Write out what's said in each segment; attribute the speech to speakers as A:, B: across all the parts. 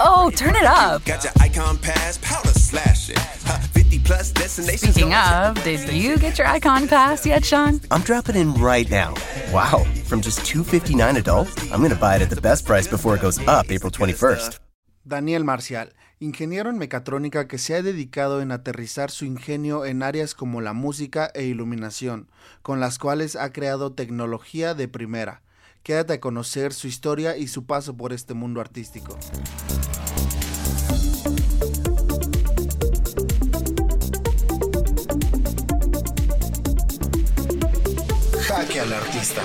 A: Oh, turn it up.
B: Got your icon pass, powder slash it. Huh, 50 plus destinations.
A: Speaking of, did you get your icon pass yet, Sean?
C: I'm dropping in right now. Wow, from just 259 adult, I'm gonna buy it at the best price before it goes up April 21st.
D: Daniel Marcial, ingeniero en mecatrónica que se ha dedicado en aterrizar su ingenio en áreas como la música e iluminación, con las cuales ha creado tecnología de primera. Quédate a conocer su historia y su paso por este mundo artístico. Jaque al artista.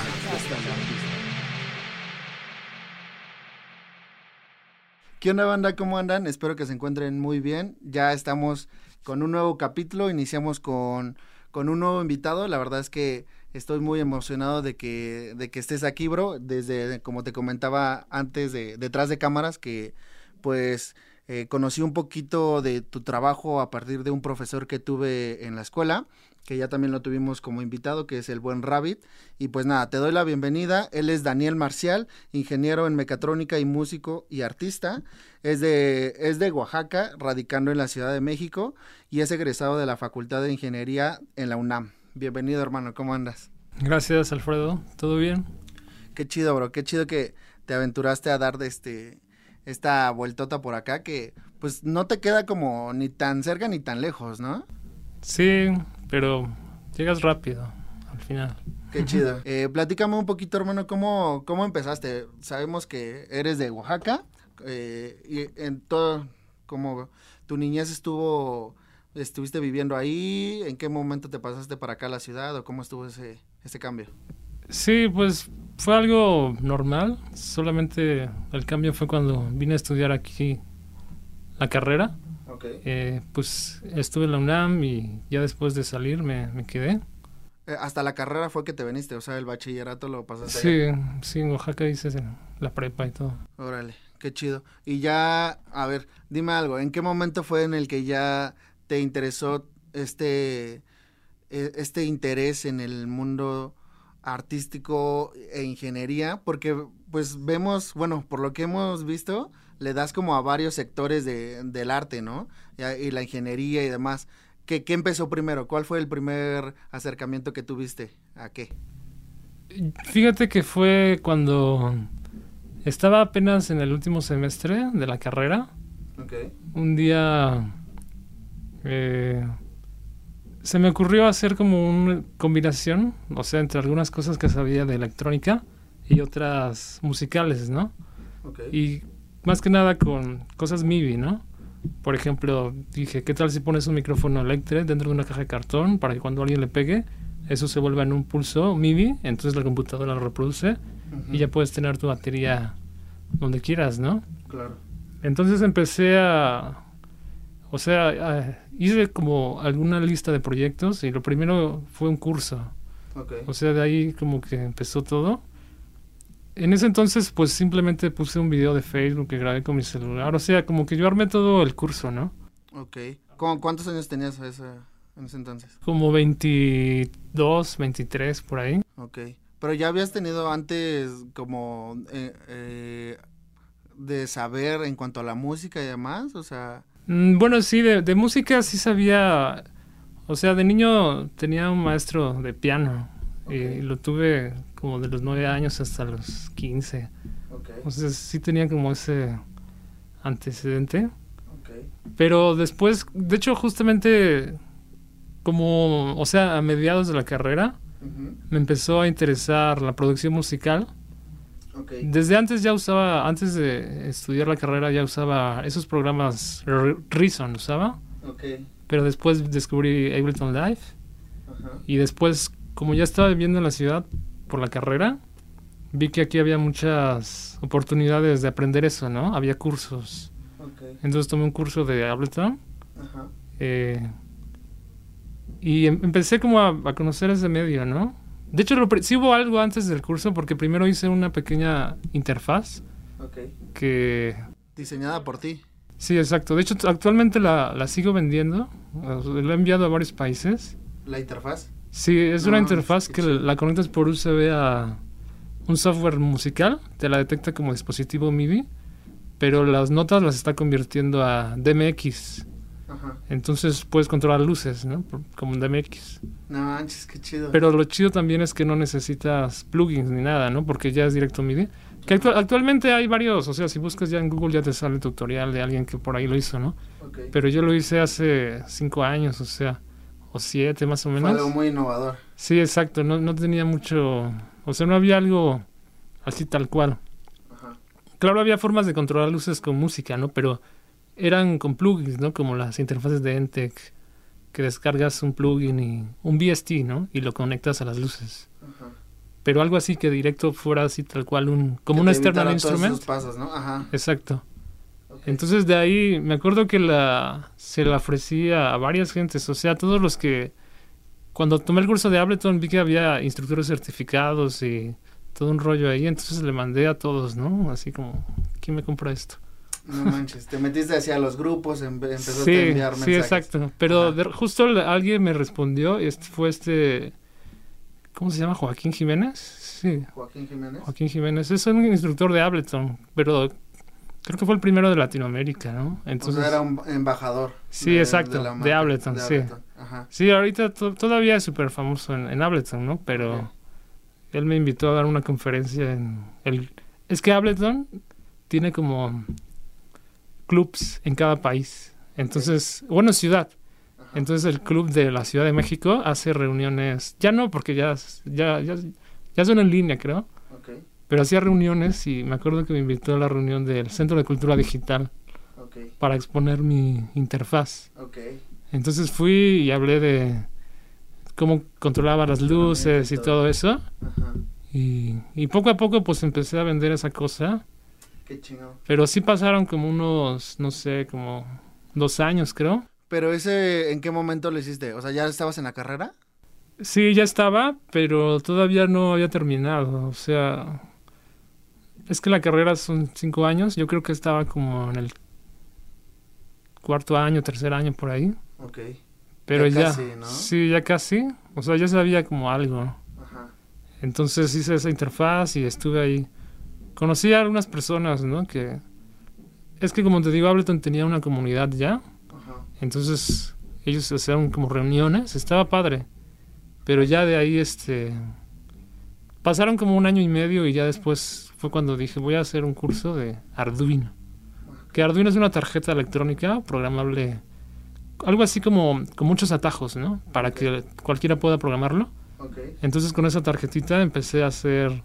D: ¿Qué onda banda? ¿Cómo andan? Espero que se encuentren muy bien. Ya estamos con un nuevo capítulo. Iniciamos con, con un nuevo invitado. La verdad es que estoy muy emocionado de que, de que estés aquí, bro. Desde, como te comentaba antes, de, detrás de cámaras, que pues eh, conocí un poquito de tu trabajo a partir de un profesor que tuve en la escuela que ya también lo tuvimos como invitado, que es el buen Rabbit. Y pues nada, te doy la bienvenida. Él es Daniel Marcial, ingeniero en mecatrónica y músico y artista. Es de, es de Oaxaca, radicando en la Ciudad de México y es egresado de la Facultad de Ingeniería en la UNAM. Bienvenido, hermano, ¿cómo andas?
E: Gracias, Alfredo. ¿Todo bien?
D: Qué chido, bro, qué chido que te aventuraste a dar de este esta vueltota por acá que pues no te queda como ni tan cerca ni tan lejos, ¿no?
E: Sí, pero llegas rápido al final.
D: Qué chido. Eh, platícame un poquito, hermano, ¿cómo, cómo empezaste? Sabemos que eres de Oaxaca eh, y en todo, como tu niñez estuvo, estuviste viviendo ahí, ¿en qué momento te pasaste para acá a la ciudad o cómo estuvo ese, ese cambio?
E: Sí, pues fue algo normal. Solamente el cambio fue cuando vine a estudiar aquí la carrera.
D: Ok.
E: Eh, pues estuve en la UNAM y ya después de salir me, me quedé.
D: Eh, hasta la carrera fue que te veniste, o sea, el bachillerato lo pasaste.
E: Sí,
D: allá.
E: sí, en Oaxaca hice la prepa y todo.
D: Órale, qué chido. Y ya, a ver, dime algo, ¿en qué momento fue en el que ya te interesó este, e- este interés en el mundo artístico e ingeniería? Porque pues vemos, bueno, por lo que hemos visto, le das como a varios sectores de, del arte, ¿no? Y, la ingeniería y demás. ¿Qué, ¿Qué empezó primero? ¿Cuál fue el primer acercamiento que tuviste? ¿A qué?
E: Fíjate que fue cuando estaba apenas en el último semestre de la carrera.
D: Ok.
E: un día eh, se me ocurrió hacer como una combinación, o sea, entre algunas cosas que sabía de electrónica y otras musicales, ¿no? Y más que nada con cosas MIDI, ¿no? Por ejemplo, dije, ¿qué tal si pones un micrófono electro dentro de una caja de cartón para que cuando alguien le pegue, eso se vuelva en un pulso MIDI, entonces la computadora lo reproduce y ya puedes tener tu batería donde quieras, ¿no?
D: Claro.
E: Entonces empecé a... O sea, a- hice como alguna lista de proyectos y lo primero fue un curso.
D: Ok.
E: O sea, de ahí como que empezó todo. En ese entonces pues simplemente puse un video de Facebook que grabé con mi celular. O sea, como que yo armé todo el curso, ¿no?
D: Ok. ¿Cómo- ¿Cuántos años tenías a ese- en ese entonces?
E: Como 22, 23 por ahí.
D: Ok. Pero ya habías tenido antes como eh, eh, de saber en cuanto a la música y demás, o sea...
E: Mm, Bueno, sí, de, de música sí sabía. O sea, de niño tenía un maestro de piano. Y lo tuve como de los 9 años hasta los 15.
D: Ok.
E: O sea, sí tenía como ese antecedente.
D: Ok.
E: Pero después, de hecho, justamente como, o sea, a mediados de la carrera, me empezó a interesar la producción musical. Desde antes ya usaba, antes de estudiar la carrera ya usaba esos programas, Reason usaba. Pero después descubrí Ableton Live
D: Ajá.
E: y después, como ya estaba viviendo en la ciudad por la carrera, vi que aquí había muchas oportunidades de aprender eso, ¿no? Había cursos.
D: Ok.
E: Entonces tomé un curso de Ableton
D: Ajá.
E: eh, y em- empecé como a, a conocer ese medio, ¿no? De hecho, lo sí hubo algo antes del curso porque primero hice una pequeña interfaz
D: Ok.
E: que...
D: Diseñada por ti.
E: Sí, exacto. De hecho, actualmente la, la sigo vendiendo. La he enviado a varios países.
D: La interfaz.
E: Sí, es una
D: No,
E: interfaz que la conectas por USB a un software musical, te la detecta como dispositivo MIDI pero las notas las está convirtiendo a DMX.
D: Ajá.
E: Entonces puedes controlar luces, ¿no? Como un DMX.
D: No manches, qué chido.
E: Pero lo chido también es que no necesitas plugins ni nada, ¿no? Porque ya es directo MIDI. Que actu- actualmente hay varios, o sea, si buscas ya en Google ya te sale el tutorial de alguien que por ahí lo hizo, ¿no?
D: Ok.
E: Pero yo lo hice hace cinco años, o sea, o siete más o
D: Fue
E: menos.
D: algo muy innovador.
E: Sí, exacto, no, no tenía mucho, o sea, no había algo así tal cual.
D: Ajá.
E: Claro, había formas de controlar luces con música, ¿no? Pero eran con plugins, ¿no? Como las interfaces de Entec, que descargas un plugin y un VST, ¿no? Y lo conectas a las luces.
D: Ajá.
E: Pero algo así que directo fuera así tal cual un como un
D: te
E: external
D: todos
E: instrument.
D: esos pasos, ¿no? Ajá.
E: Exacto. Entonces de ahí me acuerdo que la se la ofrecía a varias gentes, o sea, todos los que cuando tomé el curso de Ableton vi que había instructores certificados y todo un rollo ahí, entonces le mandé a todos, ¿no? Así como, ¿quién me compra esto?
D: No manches, te metiste hacia los grupos, em- empezaste
E: Sí,
D: a enviar
E: sí,
D: mensajes.
E: exacto. Pero de- justo alguien me respondió, este fue este, ¿cómo se llama? Joaquín Jiménez. Sí,
D: Joaquín Jiménez.
E: Joaquín Jiménez. Es un instructor de Ableton, pero creo que fue el primero de Latinoamérica, ¿no?
D: o
E: Entonces,
D: sea, era un embajador.
E: Sí, exacto,
D: la
E: de
D: marca,
E: Ableton, sí.
D: Ajá.
E: sí, ahorita to- todavía es súper famoso en, en Ableton, ¿no? Pero él me invitó a dar una conferencia en el... Es que Ableton tiene como clubs en cada país. Entonces, bueno, ciudad. Entonces el club de la Ciudad de México hace reuniones, ya no, porque ya, ya, ya, ya son en línea, creo,
D: Ok,
E: pero hacía reuniones y me acuerdo que me invitó a la reunión del Centro de Cultura Digital para exponer mi interfaz.
D: ok.
E: Entonces fui y hablé de cómo controlaba las luces y todo eso.
D: Ajá.
E: Y, y poco a poco pues empecé a vender esa cosa.
D: Qué.
E: Pero sí pasaron como unos, no sé, como dos años creo.
D: Pero ese, ¿en qué momento lo hiciste? O sea, ¿ya estabas en la carrera?
E: Sí, ya estaba, pero todavía no había terminado. O sea, es que la carrera son cinco años. Yo creo que estaba como en el cuarto año, tercer año por ahí.
D: Ok.
E: Pero
D: Ya
E: ya,
D: casi, ¿no?
E: sí, ya casi. O sea, ya sabía como algo.
D: Ajá.
E: Entonces hice esa interfaz y estuve ahí. Conocí a algunas personas, ¿no? Que es que como te digo, Ableton tenía una comunidad ya.
D: Ajá.
E: Entonces ellos hacían como reuniones, estaba padre. Pero ya de ahí, este... Pasaron como un año y medio y ya después fue cuando dije, voy a hacer un curso de Arduino. Que Arduino es una tarjeta electrónica programable, algo así como con muchos atajos, ¿no? Para que cualquiera pueda programarlo.
D: Ok.
E: Entonces con esa tarjetita empecé a hacer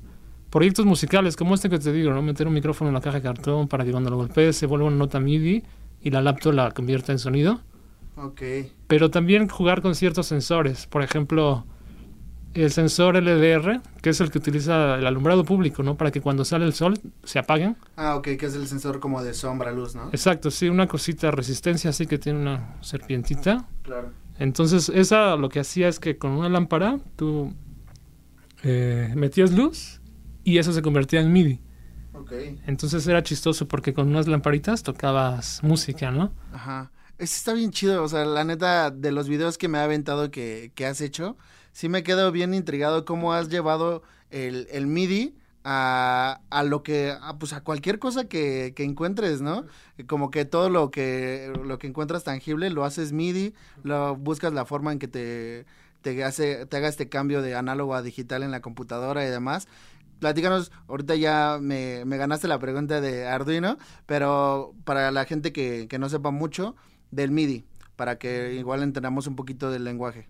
E: proyectos musicales, como este que te digo, ¿no? Meter un micrófono en la caja de cartón para que cuando lo golpees se vuelva una nota MIDI y la laptop la convierta en sonido
D: Ok.
E: pero también jugar con ciertos sensores. Por ejemplo, el sensor LDR, que es el que utiliza el alumbrado público, ¿no? Para que cuando sale el sol se apaguen.
D: Ah, ok, que es el sensor como de sombra, luz, ¿no?
E: Exacto, sí, una cosita resistencia así que tiene una serpientita.
D: Claro.
E: Entonces, esa lo que hacía es que con una lámpara tú eh, metías luz y eso se convertía en MIDI. Entonces era chistoso porque con unas lamparitas tocabas música, ¿no?
D: Ajá. Ese está bien chido, o sea, la neta, de los videos que me ha aventado que, que has hecho, sí me quedo bien intrigado cómo has llevado el, el MIDI a, a lo que, a, pues a cualquier cosa que, que encuentres, ¿no? Como que todo lo que, lo que encuentras tangible lo haces MIDI, lo buscas la forma en que te, te hace, te haga este cambio de análogo a digital en la computadora y demás. Platícanos, ahorita ya me, me ganaste la pregunta de Arduino, pero para la gente que, que no sepa mucho del MIDI, para que igual entendamos un poquito del lenguaje.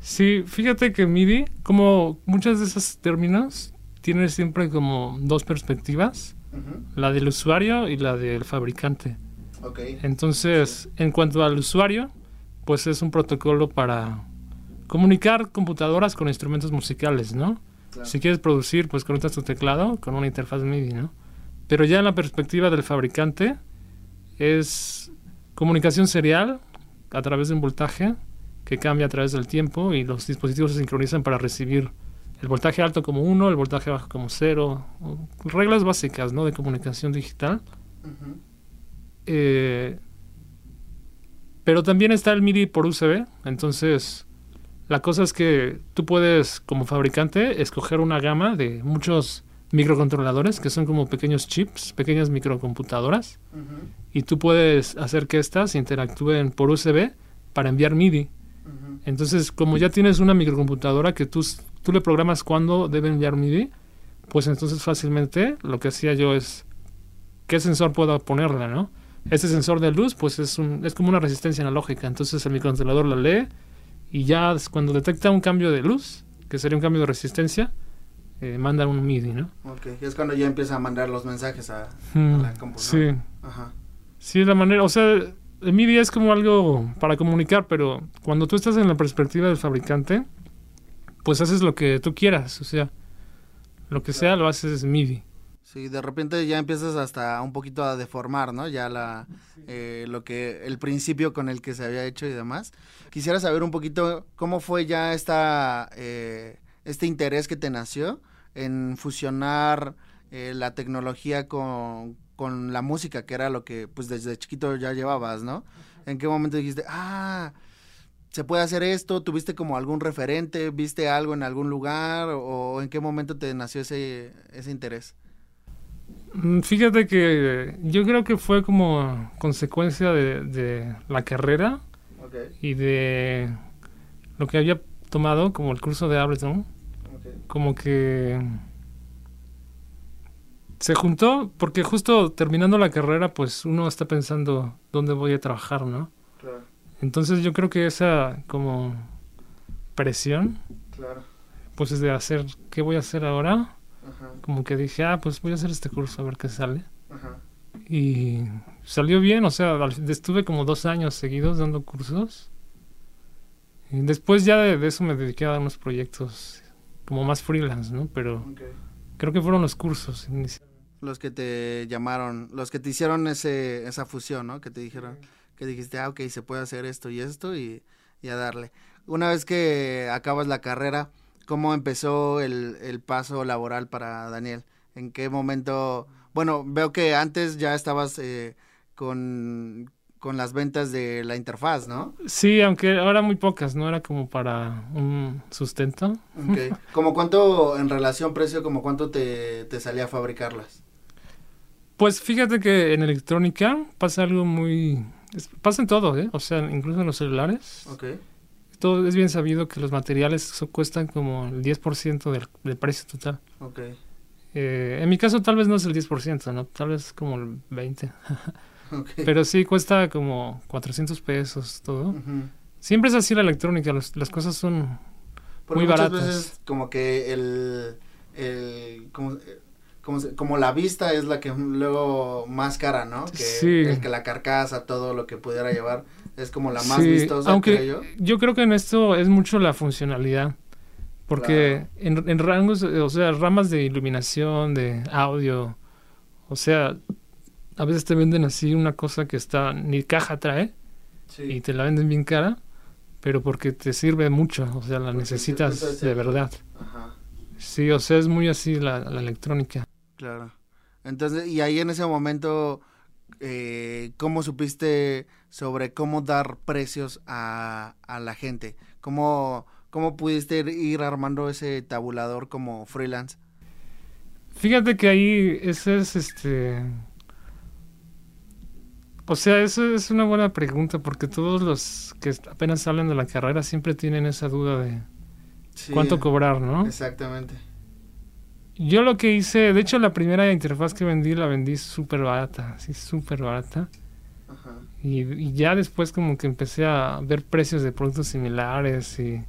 E: Sí, fíjate que MIDI, como muchos de esos términos, tiene siempre como dos perspectivas, la del usuario y la del fabricante.
D: Ok.
E: Entonces, en cuanto al usuario, pues es un protocolo para comunicar computadoras con instrumentos musicales, ¿no?
D: Claro.
E: Si quieres producir, pues conectas tu teclado con una interfaz MIDI, ¿no? Pero ya en la perspectiva del fabricante es comunicación serial a través de un voltaje que cambia a través del tiempo y los dispositivos se sincronizan para recibir el voltaje alto como 1, el voltaje bajo como 0, reglas básicas, ¿no? De comunicación digital. Eh, pero también está el MIDI por USB. Entonces, la cosa es que tú puedes, como fabricante, escoger una gama de muchos microcontroladores, que son como pequeños chips, pequeñas microcomputadoras, y tú puedes hacer que estas interactúen por USB para enviar MIDI. Entonces, como ya tienes una microcomputadora que tú, tú le programas cuándo debe enviar MIDI, pues entonces fácilmente lo que hacía yo es qué sensor puedo ponerle, ¿no? Este sensor de luz, pues es, un, es como una resistencia analógica. Entonces el microcontrolador la lee y ya cuando detecta un cambio de luz, que sería un cambio de resistencia, eh, manda un MIDI, ¿no?
D: Ok, es cuando ya empieza a mandar los mensajes a, a
E: Mm,
D: la compu, ¿no?
E: sí,
D: Ajá.
E: sí, es la manera, o sea, el MIDI es como algo para comunicar, pero cuando tú estás en la perspectiva del fabricante, pues haces lo que tú quieras, o sea, lo que sea lo haces MIDI.
D: Sí, de repente ya empiezas hasta un poquito a deformar, ¿no? Ya la, eh, lo que, el principio con el que se había hecho y demás. Quisiera saber un poquito cómo fue ya esta, eh, este interés que te nació en fusionar eh, la tecnología con, con la música, que era lo que pues desde chiquito ya llevabas, ¿no? ¿En qué momento dijiste, ah, se puede hacer esto? ¿Tuviste como algún referente? ¿Viste algo en algún lugar? ¿O en qué momento te nació ese, ese interés?
E: Mm, Fíjate que yo creo que fue como consecuencia de, de la carrera y de lo que había tomado como el curso de Ableton, como que se juntó porque justo terminando la carrera pues uno está pensando dónde voy a trabajar, ¿no?
D: Claro,
E: Entonces yo creo que esa como presión
D: claro.
E: pues es de hacer qué voy a hacer ahora,
D: Ajá,
E: como que dije, ah, pues voy a hacer este curso a ver qué sale.
D: ajá.
E: Y salió bien, o sea, estuve como dos años seguidos dando cursos. Y después ya de, de eso me dediqué a dar unos proyectos como más freelance, ¿no? Pero creo que fueron los cursos. inicialmente.
D: Los que te llamaron, los que te hicieron ese, esa fusión, ¿no? Que te dijeron, que dijiste, ah, ok, se puede hacer esto y esto y, y a darle. Una vez que acabas la carrera, ¿cómo empezó el, el paso laboral para Daniel? ¿En qué momento? Bueno, veo que antes ya estabas eh, con, con las ventas de la interfaz, ¿no?
E: Sí, aunque ahora muy pocas, ¿no? Era como para un sustento.
D: Ok. ¿Como cuánto en relación precio, como cuánto te, te salía a fabricarlas?
E: Pues fíjate que en electrónica pasa algo muy... es- pasa en todo, ¿eh? O sea, incluso en los celulares.
D: Ok.
E: Todo es bien sabido que los materiales so- cuestan como el 10% del, del precio total.
D: Ok.
E: Eh, en mi caso tal vez no es el 10%, ¿no? Tal vez como el 20%.
D: Ok.
E: Pero sí cuesta como 400 pesos todo. Siempre es así la electrónica, los- las cosas son...
D: Porque
E: Muy
D: muchas
E: baratas.
D: veces como que el, el como, como, como la vista es la que luego más cara, ¿no? Que,
E: Sí.
D: el que la carcasa, todo lo que pudiera llevar, es como la más
E: Sí,
D: vistosa,
E: aunque
D: creo yo.
E: yo creo que en esto es mucho la funcionalidad. Porque en, en rangos, o sea, ramas de iluminación, de audio, o sea, a veces te venden así una cosa que está, ni caja trae, y te la venden bien cara, pero porque te sirve mucho, o sea, la
D: Porque
E: necesitas de verdad.
D: Ajá,
E: Sí, o sea, es muy así la, la electrónica.
D: Claro. Entonces, y ahí en ese momento, eh, ¿cómo supiste sobre cómo dar precios a, a la gente? ¿Cómo, ¿Cómo pudiste ir- armando ese tabulador como freelance?
E: Fíjate que ahí ese es este... O sea, eso es una buena pregunta porque todos los que apenas salen de la carrera siempre tienen esa duda de
D: Sí,
E: cuánto cobrar, ¿no?
D: Exactamente.
E: Yo lo que hice, de hecho la primera interfaz que vendí la vendí súper barata, sí, súper barata.
D: Ajá.
E: Y, y ya después como que empecé a ver precios de productos similares y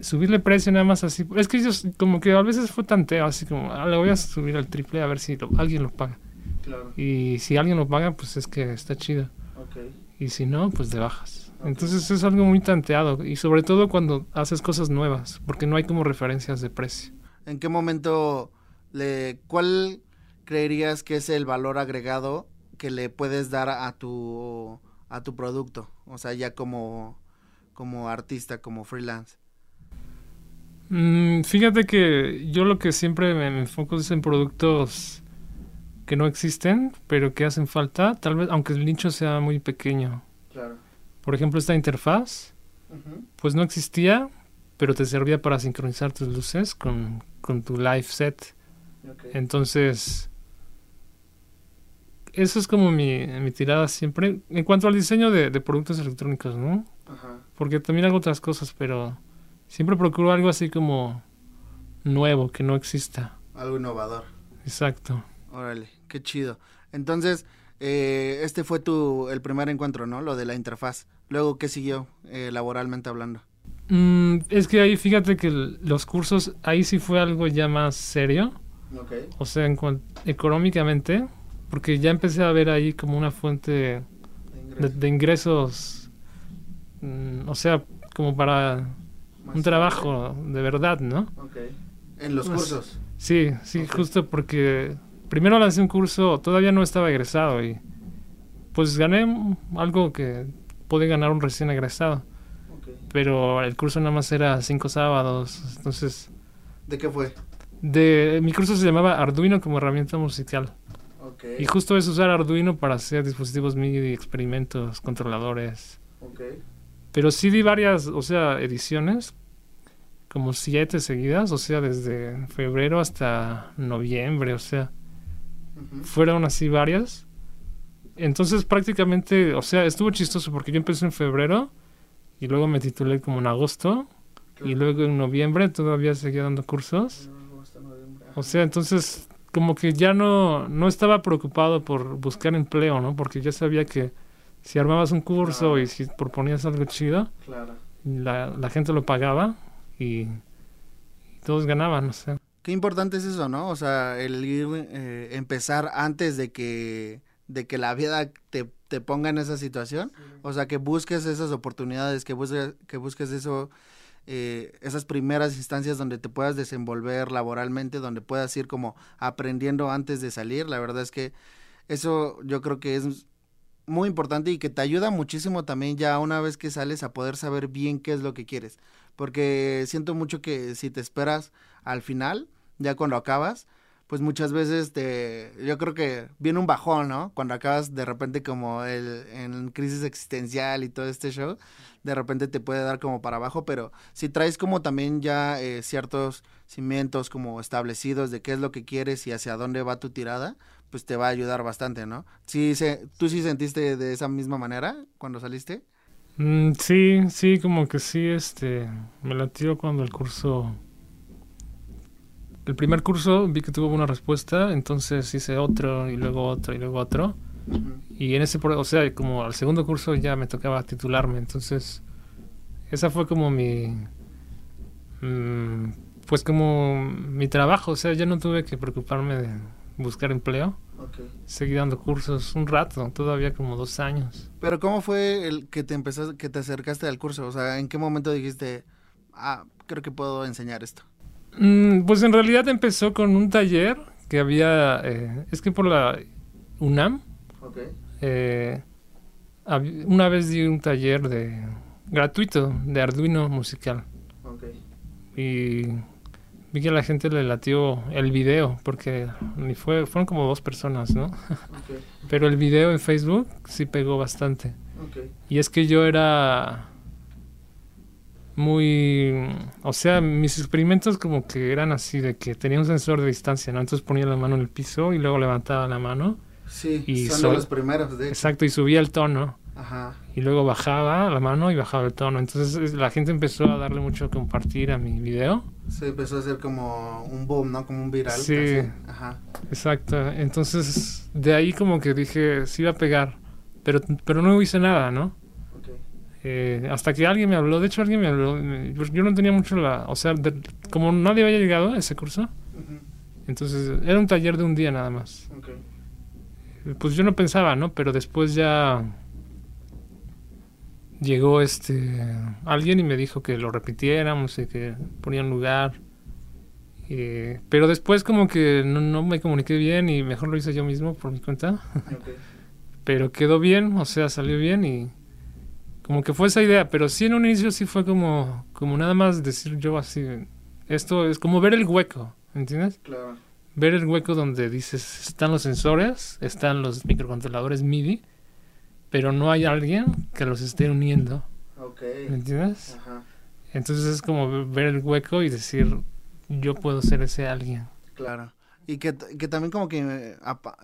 E: subirle precio nada más así. Es que ellos como que a veces fue tanteo, así como, "Ah, le voy a subir al triple a ver si lo- alguien lo paga.
D: Claro.
E: Y si alguien lo paga, pues es que está chido. Y si no, pues de bajas. Entonces es algo muy tanteado. Y sobre todo cuando haces cosas nuevas, porque no hay como referencias de precio.
D: ¿En qué momento le cuál creerías que es el valor agregado que le puedes dar a tu a tu producto? O sea, ya como como artista, como freelance.
E: Mm, fíjate que yo lo que siempre me, enfoco es en productos que no existen, pero que hacen falta, tal vez, aunque el nicho sea muy pequeño.
D: Claro.
E: Por ejemplo, esta interfaz, pues no existía, pero te servía para sincronizar tus luces con, con tu live set. Entonces, eso es como mi, mi tirada siempre. En cuanto al diseño de, de productos electrónicos, ¿no?
D: Ajá.
E: Porque también hago otras cosas, pero siempre procuro algo así como nuevo, que no exista.
D: Algo innovador.
E: Exacto.
D: Órale, qué chido. Entonces, eh, este fue tu el primer encuentro, ¿no? Lo de la interfaz. Luego, ¿qué siguió eh, laboralmente hablando?
E: Mm, es que ahí fíjate que los cursos, ahí sí fue algo ya más serio.
D: Ok.
E: O sea, en económicamente, porque ya empecé a ver ahí como una fuente de, de ingresos, mm, o sea, como para un trabajo de verdad, ¿no?
D: Ok. En los
E: Pues,
D: cursos.
E: Sí, sí, justo porque primero lancé un curso, todavía no estaba egresado y pues gané algo que puede ganar un recién egresado, Pero el curso nada más era cinco sábados, entonces
D: ¿De qué fue?
E: de mi curso se llamaba Arduino como herramienta musical y justo es usar Arduino para hacer dispositivos MIDI, experimentos, controladores. Pero sí di varias, o sea, ediciones, como siete seguidas, o sea, desde febrero hasta noviembre, o sea, fueron así varias. Entonces prácticamente, o sea, estuvo chistoso porque yo empecé en febrero y luego me titulé como en agosto y luego en noviembre todavía seguía dando cursos. O sea, entonces como que ya no, no estaba preocupado por buscar empleo, ¿no? Porque ya sabía que si armabas un curso y si proponías algo chido,
D: Claro.
E: la, la gente lo pagaba y, y todos ganaban, o sea.
D: Qué importante es eso, ¿no? O sea, el ir, eh, empezar antes de que, de que la vida te, te ponga en esa situación. O sea, que busques esas oportunidades, que busques, que busques eso, eh, esas primeras instancias donde te puedas desenvolver laboralmente, donde puedas ir como aprendiendo antes de salir. La verdad es que eso yo creo que es muy importante y que te ayuda muchísimo también ya una vez que sales a poder saber bien qué es lo que quieres. Porque siento mucho que si te esperas al final, ya cuando acabas, pues muchas veces te, yo creo que viene un bajón, ¿no? Cuando acabas de repente como el, en crisis existencial y todo este show, de repente te puede dar como para abajo, pero si traes como también ya eh, ciertos cimientos como establecidos de qué es lo que quieres y hacia dónde va tu tirada, pues te va a ayudar bastante, ¿no? Sí, se, ¿Tú sí sentiste de esa misma manera cuando saliste?
E: Mm, sí, sí, como que sí, este, me latió cuando el curso, el primer curso vi que tuvo buena respuesta, entonces hice otro y luego otro y luego otro. Y en ese, o sea, como al segundo curso ya me tocaba titularme, entonces esa fue como mi, mm, pues como mi trabajo, o sea, ya no tuve que preocuparme de buscar empleo, seguí dando cursos un rato, todavía como dos años.
D: Pero ¿cómo fue el que te empezaste, que te acercaste al curso? O sea, ¿en qué momento dijiste, ah, creo que puedo enseñar esto?
E: Mm, pues en realidad empezó con un taller que había, eh, es que por la UNAM,
D: Ok.
E: eh, una vez di un taller de gratuito de Arduino musical
D: Ok.
E: y vi que a la gente le latió el video porque ni fue, fueron como dos personas, ¿no?
D: Ok.
E: Pero el video en Facebook sí pegó bastante.
D: Ok.
E: Y es que yo era muy... O sea, mis experimentos como que eran así, de que tenía un sensor de distancia, ¿no? Entonces ponía la mano en el piso y luego levantaba la mano.
D: Sí,
E: Y
D: son los primeros, de hecho.
E: Exacto, y subía el tono.
D: Ajá.
E: Y luego bajaba la mano y bajaba el tono. Entonces es- la gente empezó a darle mucho a compartir a mi video.
D: Se empezó a hacer como un boom, ¿no? Como un viral.
E: Sí.
D: casi. Ajá.
E: Exacto. Entonces de ahí como que dije, sí iba a pegar. Pero, pero no hice nada, ¿no? Eh, hasta que alguien me habló, de hecho alguien me habló, me- yo no tenía mucho la, o sea, de- como nadie había llegado a ese curso, entonces era un taller de un día nada más.
D: Ok.
E: Eh, Pues yo no pensaba, ¿no? Pero después ya llegó este alguien y me dijo que lo repitiéramos y que ponía un lugar. Eh, pero después como que no, no me comuniqué bien y mejor lo hice yo mismo por mi cuenta.
D: Ok.
E: pero quedó bien, o sea, salió bien y como que fue esa idea, pero sí en un inicio sí fue como, como nada más decir yo así, esto es como ver el hueco, ¿entiendes?
D: Claro.
E: Ver el hueco donde dices, están los sensores, están los microcontroladores MIDI, pero no hay alguien que los esté uniendo,
D: Ok.
E: ¿me entiendes?
D: Ajá.
E: Entonces es como ver el hueco y decir, yo puedo ser ese alguien.
D: Claro. y que, que también como que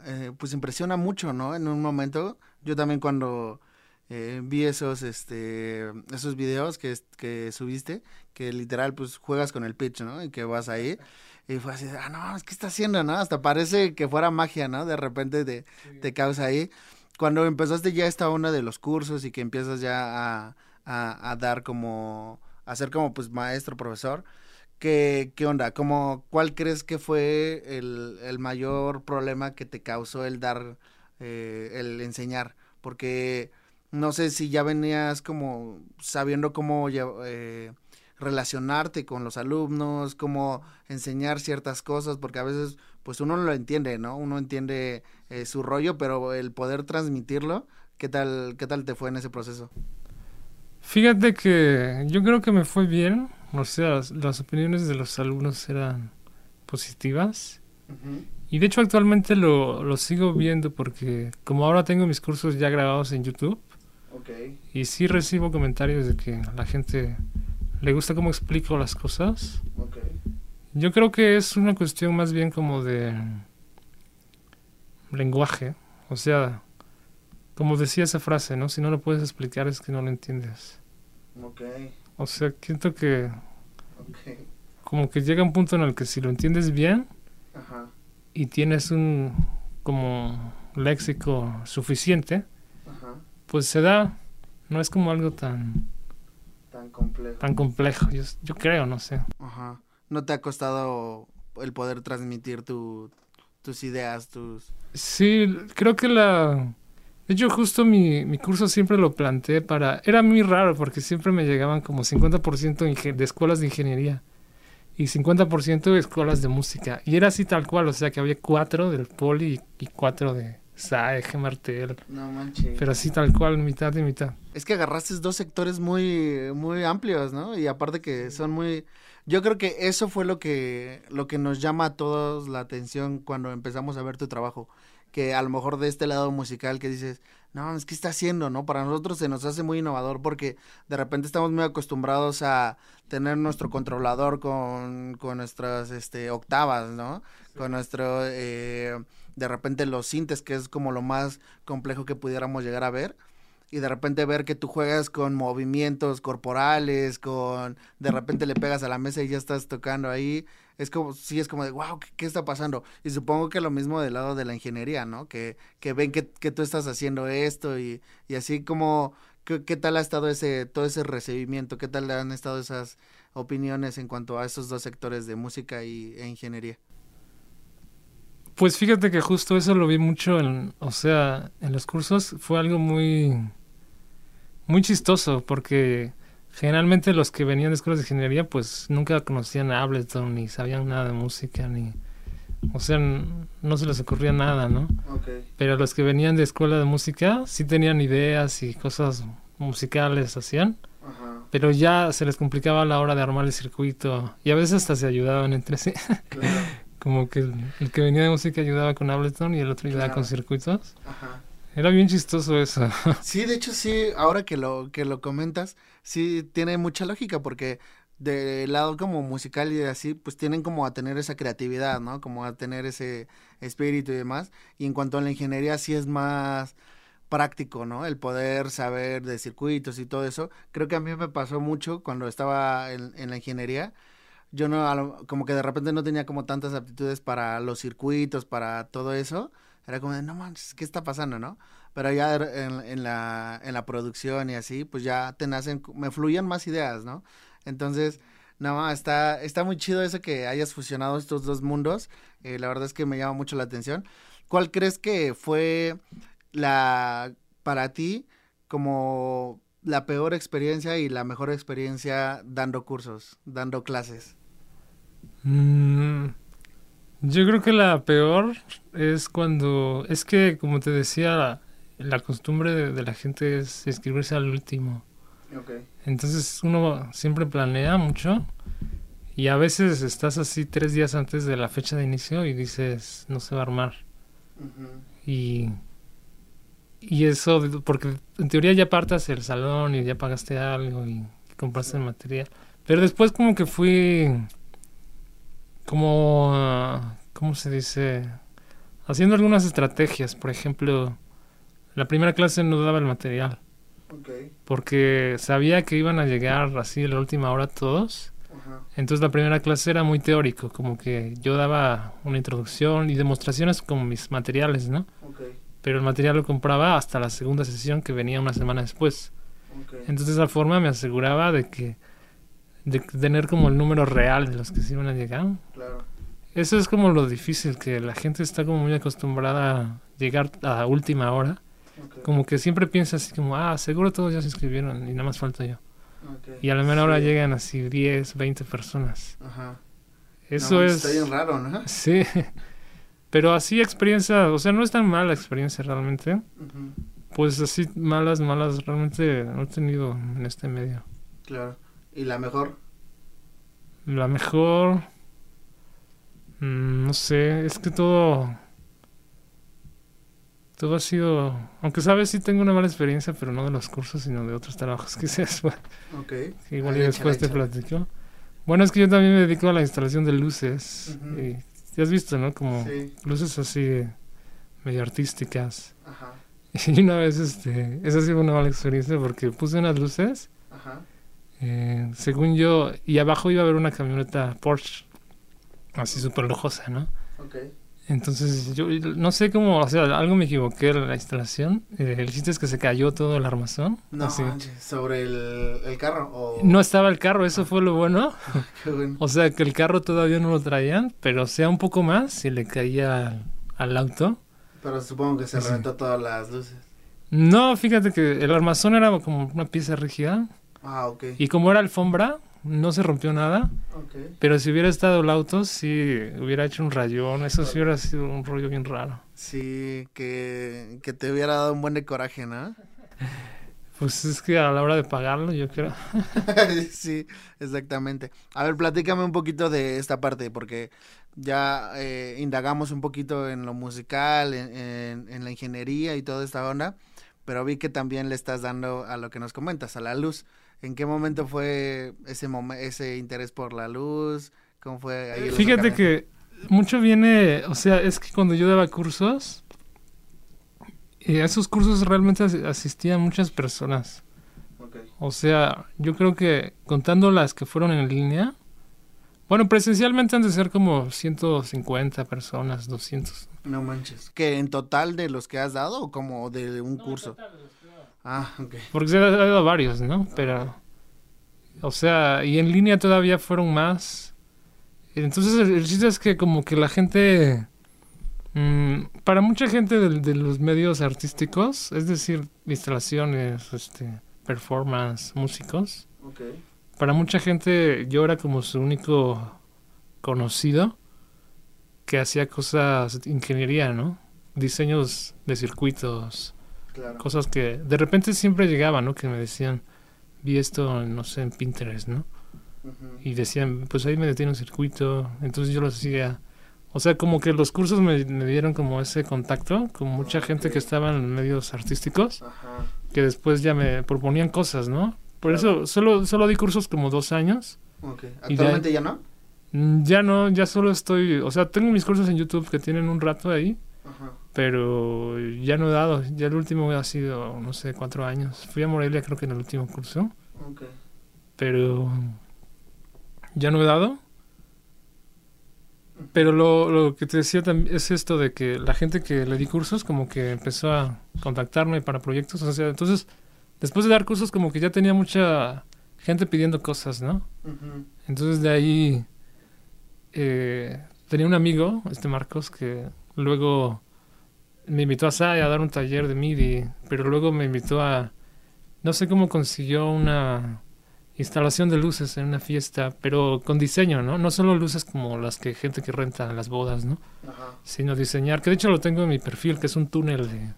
D: eh, pues impresiona mucho, ¿no? En un momento, yo también cuando eh, vi esos, este, esos videos que, que subiste, que literal pues juegas con el pitch, ¿no? Y que vas ahí. Y fue así, ah, no, ¿qué está haciendo, no? Hasta parece que fuera magia, ¿no? De repente te, te causa ahí. Cuando empezaste ya esta onda de los cursos y que empiezas ya a, a, a dar como, a ser como pues maestro, profesor, ¿qué, qué onda? Como, ¿Cuál crees que fue el, el mayor problema que te causó el dar, eh, el enseñar? Porque no sé si ya venías como sabiendo cómo eh, relacionarte con los alumnos, cómo enseñar ciertas cosas, porque a veces pues uno no lo entiende, ¿no? Uno entiende eh, su rollo, pero el poder transmitirlo, ¿qué tal, qué tal te fue en ese proceso?
E: Fíjate que yo creo que me fue bien. O sea, las opiniones de los alumnos eran positivas. Y de hecho actualmente lo, lo sigo viendo porque como ahora tengo mis cursos ya grabados en YouTube Y sí recibo comentarios de que a la gente le gusta cómo explico las cosas. Yo creo que es una cuestión más bien como de lenguaje. O sea, como decía esa frase, ¿no? Si no lo puedes explicar es que no lo entiendes.
D: Ok.
E: O sea, siento que
D: Ok.
E: como que llega un punto en el que si lo entiendes bien
D: Ajá.
E: y tienes un como léxico suficiente. Pues se da. No es como algo tan
D: Tan complejo.
E: tan complejo. Yo, yo creo, no sé.
D: Ajá. ¿No te ha costado el poder transmitir tu, tus ideas, tus...
E: Sí, creo que la... De hecho, justo mi, mi curso siempre lo planteé para... Era muy raro porque siempre me llegaban como 50% inge- de escuelas de ingeniería y 50% de escuelas de música. Y era así tal cual, o sea que había cuatro del Poli y, y cuatro de SAE, Martel.
D: No manches.
E: Pero así tal cual, mitad y mitad.
D: Es que agarraste dos sectores muy, muy amplios, ¿no? Y aparte que son muy... Yo creo que eso fue lo que, lo que nos llama a todos la atención cuando empezamos a ver tu trabajo. Que a lo mejor de este lado musical que dices, no, es que está haciendo, ¿no? Para nosotros se nos hace muy innovador porque de repente estamos muy acostumbrados a tener nuestro controlador con, con nuestras este, octavas, ¿no? Con nuestro, eh, de repente los sintes, que es como lo más complejo que pudiéramos llegar a ver y de repente ver que tú juegas con movimientos corporales, con de repente le pegas a la mesa y ya estás tocando ahí, es como, sí, es como de, wow, ¿qué, qué está pasando? Y supongo que lo mismo del lado de la ingeniería, ¿no? Que, que ven que, que tú estás haciendo esto y, y así como, ¿qué, ¿qué tal ha estado ese, todo ese recibimiento? ¿Qué tal han estado esas opiniones en cuanto a esos dos sectores de música y, e ingeniería?
E: Pues fíjate que justo eso lo vi mucho en, o sea, en los cursos fue algo muy, muy chistoso porque generalmente los que venían de escuelas de ingeniería pues nunca conocían a Ableton ni sabían nada de música ni, o sea, no se les ocurría nada, ¿no?
D: Ok.
E: Pero los que venían de escuela de música sí tenían ideas y cosas musicales hacían,
D: Ajá,
E: pero ya se les complicaba la hora de armar el circuito y a veces hasta se ayudaban entre sí.
D: claro.
E: Como que el, el que venía de música ayudaba con Ableton y el otro ayudaba con circuitos.
D: Ajá.
E: Era bien chistoso eso.
D: Sí, de hecho sí, ahora que lo que lo comentas, sí tiene mucha lógica porque del lado como musical y así, pues tienen como a tener esa creatividad, ¿no? Como a tener ese espíritu y demás. Y en cuanto a la ingeniería sí es más práctico, ¿no? El poder saber de circuitos y todo eso. Creo que a mí me pasó mucho cuando estaba en, en la ingeniería. Yo no, como que de repente no tenía como tantas aptitudes para los circuitos, para todo eso. Era como de, no manches, ¿qué está pasando, no? Pero ya en, en la, en la producción y así, pues ya te nacen, me fluían más ideas, ¿no? Entonces, no, está, está muy chido eso que hayas fusionado estos dos mundos. eh, la verdad es que me llama mucho la atención. ¿Cuál crees que fue la, para ti, como la peor experiencia y la mejor experiencia dando cursos, dando clases?
E: Mm, yo creo que la peor es cuando... Es que, como te decía, la, la costumbre de, de la gente es inscribirse al último.
D: Ok.
E: Entonces uno siempre planea mucho y a veces estás así tres días antes de la fecha de inicio y dices, no se va a armar. Y, y eso, porque en teoría ya partas el salón y ya pagaste algo y compraste el material. Pero después como que fui como ah, ¿cómo se dice? Haciendo algunas estrategias. Por ejemplo, la primera clase no daba el material.
D: Ok.
E: Porque sabía que iban a llegar así a la última hora todos.
D: Ajá.
E: Entonces la primera clase era muy teórico, como que yo daba una introducción y demostraciones con mis materiales, ¿no?
D: Ok.
E: Pero el material lo compraba hasta la segunda sesión que venía una semana después. Entonces de esa forma me aseguraba de que de tener como el número real de los que se iban a llegar.
D: Claro.
E: Eso es como lo difícil, que la gente está como muy acostumbrada a llegar a última hora. Como que siempre piensa así como, ah, seguro todos ya se inscribieron y nada más falta yo.
D: Ok.
E: Y a la mera hora
D: Sí.
E: llegan así 10, 20 personas.
D: Ajá.
E: Eso
D: No,
E: es...
D: Está bien raro, ¿no?
E: Sí, pero así experiencia, o sea, no es tan mala experiencia realmente. Pues así malas, malas, realmente no he tenido en este medio.
D: Claro. ¿Y la mejor?
E: La mejor, mm, no sé, es que todo, todo ha sido, aunque sabes, sí tengo una mala experiencia, pero no de los cursos, sino de otros trabajos que se después.
D: Ok.
E: Igual y después te platico. Bueno, es que yo también me dedico a la instalación de luces. Y ya has visto, ¿no? Como
D: Sí.
E: luces así medio artísticas.
D: Ajá.
E: Y una vez, este, esa sí fue una mala experiencia porque puse unas luces,
D: Ajá.
E: Eh, según yo, y abajo iba a haber una camioneta Porsche, así súper lujosa, ¿no?
D: Ok.
E: Entonces yo no sé cómo, o sea, algo me equivoqué en la instalación. eh, el chiste es que se cayó todo el armazón.
D: No,
E: así.
D: sobre el, el carro. O...
E: No estaba el carro, eso fue lo bueno.
D: Qué bueno.
E: O sea, que el carro todavía no lo traían, pero sea un poco más si le caía al, al auto.
D: Pero supongo que se
E: Sí.
D: reventó todas las luces.
E: No, fíjate que el armazón era como una pieza rígida
D: Ah, ok.
E: y como era alfombra, no se rompió nada.
D: Ok.
E: Pero si hubiera estado el auto, sí hubiera hecho un rayón. Eso sí hubiera sido un rollo bien raro.
D: Sí, que, que te hubiera dado un buen de coraje, ¿no?
E: Pues es que a la hora de pagarlo, yo creo.
D: sí, exactamente. A ver, platícame un poquito de esta parte, porque ya eh, indagamos un poquito en lo musical, en, en- en la ingeniería y toda esta onda, pero vi que también le estás dando a lo que nos comentas, a la luz. ¿En qué momento fue ese momen- ese interés por la luz? ¿Cómo fue ahí el
E: Fíjate que mucho viene, o sea, es que cuando yo daba cursos, y a esos cursos realmente as- asistían muchas personas.
D: Ok.
E: O sea, yo creo que contando las que fueron en línea, bueno, presencialmente han de ser como 150 personas, 200.
D: No manches. ¿Que en total de los que has dado o como de un curso? Ah, ok.
E: Porque se ha dado varios, ¿no? Pero, o sea, y en línea todavía fueron más. Entonces, el, el chiste es que como que la gente, mm, para mucha gente de, de los medios artísticos, es decir, instalaciones, este, performance, músicos,
D: Ok.
E: para mucha gente yo era como su único conocido que hacía cosas ingeniería, ¿no? Diseños de circuitos,
D: Claro.
E: cosas que de repente siempre llegaban, ¿no? Que me decían, vi esto, no sé, en Pinterest, ¿no? Y decían, pues ahí me detiene un circuito, entonces yo lo hacía. O sea, como que los cursos me, me dieron como ese contacto con mucha gente que estaba en medios artísticos,
D: Ajá.
E: que después ya me proponían cosas, ¿no? Por eso solo, solo di cursos como dos años.
D: Ok.
E: Y de ahí-
D: ¿Actualmente ya no?
E: Mm, Ya no, ya solo estoy, o sea, tengo mis cursos en YouTube que tienen un rato ahí,
D: Ajá.
E: Pero ya no he dado, ya el último ha sido, no sé, cuatro años. Fui a Morelia creo que en el último curso,
D: Ok.
E: pero ya no he dado. Pero lo, lo que te decía también es esto de que la gente que le di cursos como que empezó a contactarme para proyectos, o sea, entonces después de dar cursos como que ya tenía mucha gente pidiendo cosas, ¿no? Entonces de ahí eh, tenía un amigo, este Marcos, que luego me invitó a SAI a dar un taller de MIDI, pero luego me invitó a, no sé cómo consiguió una instalación de luces en una fiesta, pero con diseño, ¿no? No solo luces como las que gente que renta en las bodas, ¿no?
D: Ajá.
E: Sino diseñar, que de hecho lo tengo en mi perfil, que es un túnel de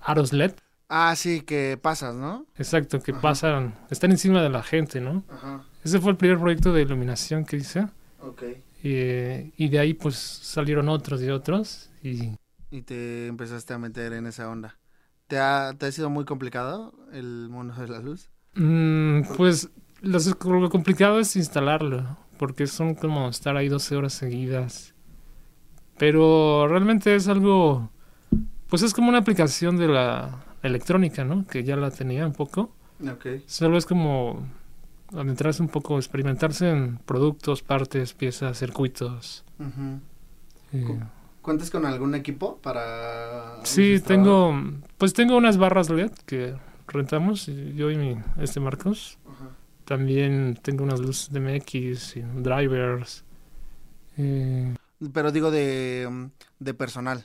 E: aros LED,
D: Ah, sí, que pasas, ¿no?
E: exacto, que
D: Ajá.
E: pasan, están encima de la gente, ¿no?
D: Ajá.
E: Ese fue el primer proyecto de iluminación que hice.
D: Ok.
E: Y, y de ahí pues salieron otros y otros. Y
D: Y te empezaste a meter en esa onda. ¿Te ha, te ha sido muy complicado el mundo de la luz?
E: mm, pues lo complicado es instalarlo, porque son como estar ahí 12 horas seguidas. Pero realmente es algo, pues es como una aplicación de la electrónica, ¿no? Que ya la tenía un poco.
D: Ok.
E: Solo es como adentrarse un poco, experimentarse en productos, partes, piezas, circuitos. Eh,
D: Cu- ¿Cuentas con algún equipo para...?
E: Sí, tengo, pues tengo unas barras LED que rentamos, yo y mi, este Marcos.
D: Ajá.
E: También tengo unas luces de MX y drivers. Eh?
D: Pero digo de, de personal.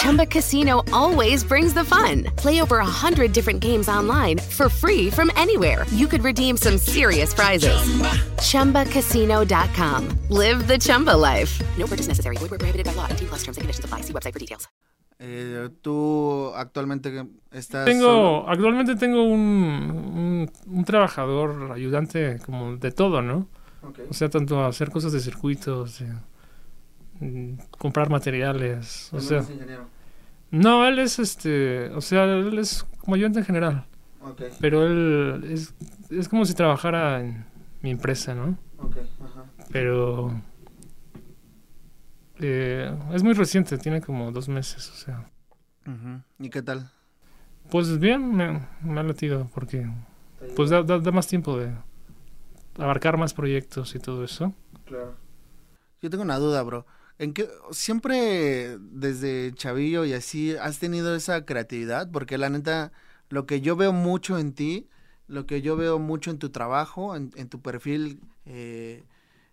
F: Chumba Casino always brings the fun. Play over a hundred different games online for free from anywhere. You could redeem some serious prizes. Chumba. ChumbaCasino.com. Live the Chumba life. No purchase necessary. Void where prohibited by law. 18 plus terms and conditions apply. See website for details.
D: Eh, ¿Tú actualmente estás...?
E: tengo, actualmente tengo un, un, un trabajador ayudante como de todo, ¿no?
D: Ok.
E: O sea, tanto hacer cosas de circuitos, de, comprar materiales, o
D: ¿No
E: sea,
D: ingeniero?
E: no, él es este, o sea, él es como ayudante en general, pero él es, es como si trabajara en mi empresa, ¿no?
D: ok, ajá.
E: Pero eh, es muy reciente, tiene como dos meses, o sea.
D: ¿Y qué tal?
E: pues bien, me, me ha latido porque pues da, da, da más tiempo de abarcar más proyectos y todo eso.
D: Claro. Yo tengo una duda, bro. ¿En qué siempre desde chavillo y así has tenido esa creatividad? Porque la neta, lo que yo veo mucho en ti, lo que yo veo mucho en tu trabajo, en, en tu perfil, eh,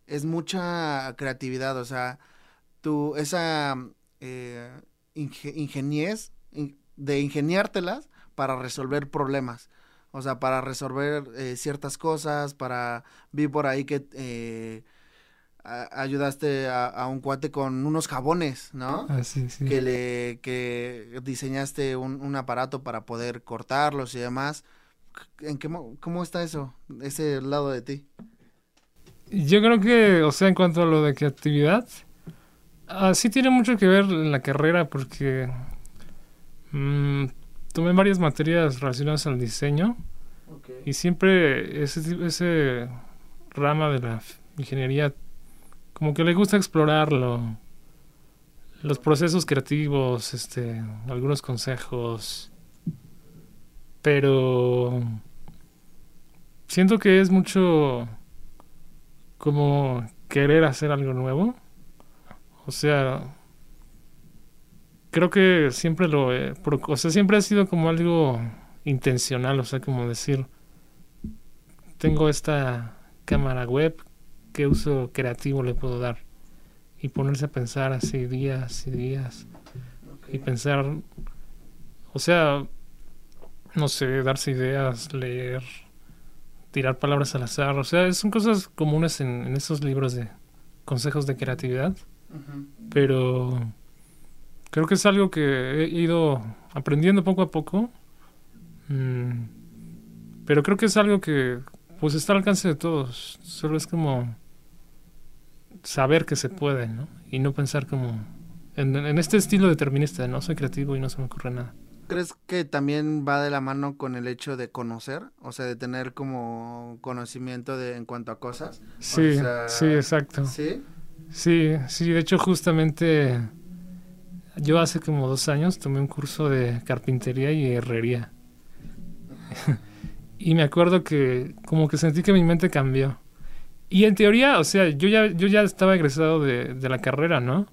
D: es mucha creatividad. O sea, tu, esa eh, inge- ingeniez in- de ingeniártelas para resolver problemas. O sea, para resolver eh, ciertas cosas, para... Vi por ahí que eh, a- ayudaste a, a un cuate con unos jabones, ¿no?
E: Ah, sí.
D: Que le que diseñaste un, un aparato para poder cortarlos y demás. ¿En qué, mo- ¿Cómo está eso? Ese lado de ti.
E: Yo creo que, o sea, en cuanto a lo de creatividad, ah, sí tiene mucho que ver en la carrera porque mm, tomé varias materias relacionadas al diseño y siempre ese, ese rama de la ingeniería como que le gusta explorarlo, los procesos creativos, este, algunos consejos, pero siento que es mucho como querer hacer algo nuevo. O sea, creo que siempre lo he, o sea, siempre ha sido como algo intencional, o sea, como decir, tengo esta cámara web, ¿qué uso creativo le puedo dar? Y ponerse a pensar así días y días. Y pensar, o sea, no sé, darse ideas, leer, tirar palabras al azar, o sea, son cosas comunes en, en esos libros de consejos de creatividad, pero creo que es algo que he ido aprendiendo poco a poco, mm, pero creo que es algo que pues está al alcance de todos, solo es como saber que se puede, ¿no? Y no pensar como en, en este estilo determinista, de no soy creativo y no se me ocurre nada.
D: ¿Crees que también va de la mano con el hecho de conocer? O sea, de tener como conocimiento de en cuanto a cosas.
E: Sí,
D: sea,
E: sí, exacto.
D: ¿Sí?
E: Sí, sí, de hecho justamente yo hace como dos años tomé un curso de carpintería y herrería. y me acuerdo que como que sentí que mi mente cambió. Y en teoría, o sea, yo ya, yo ya estaba egresado de, de la carrera, ¿no?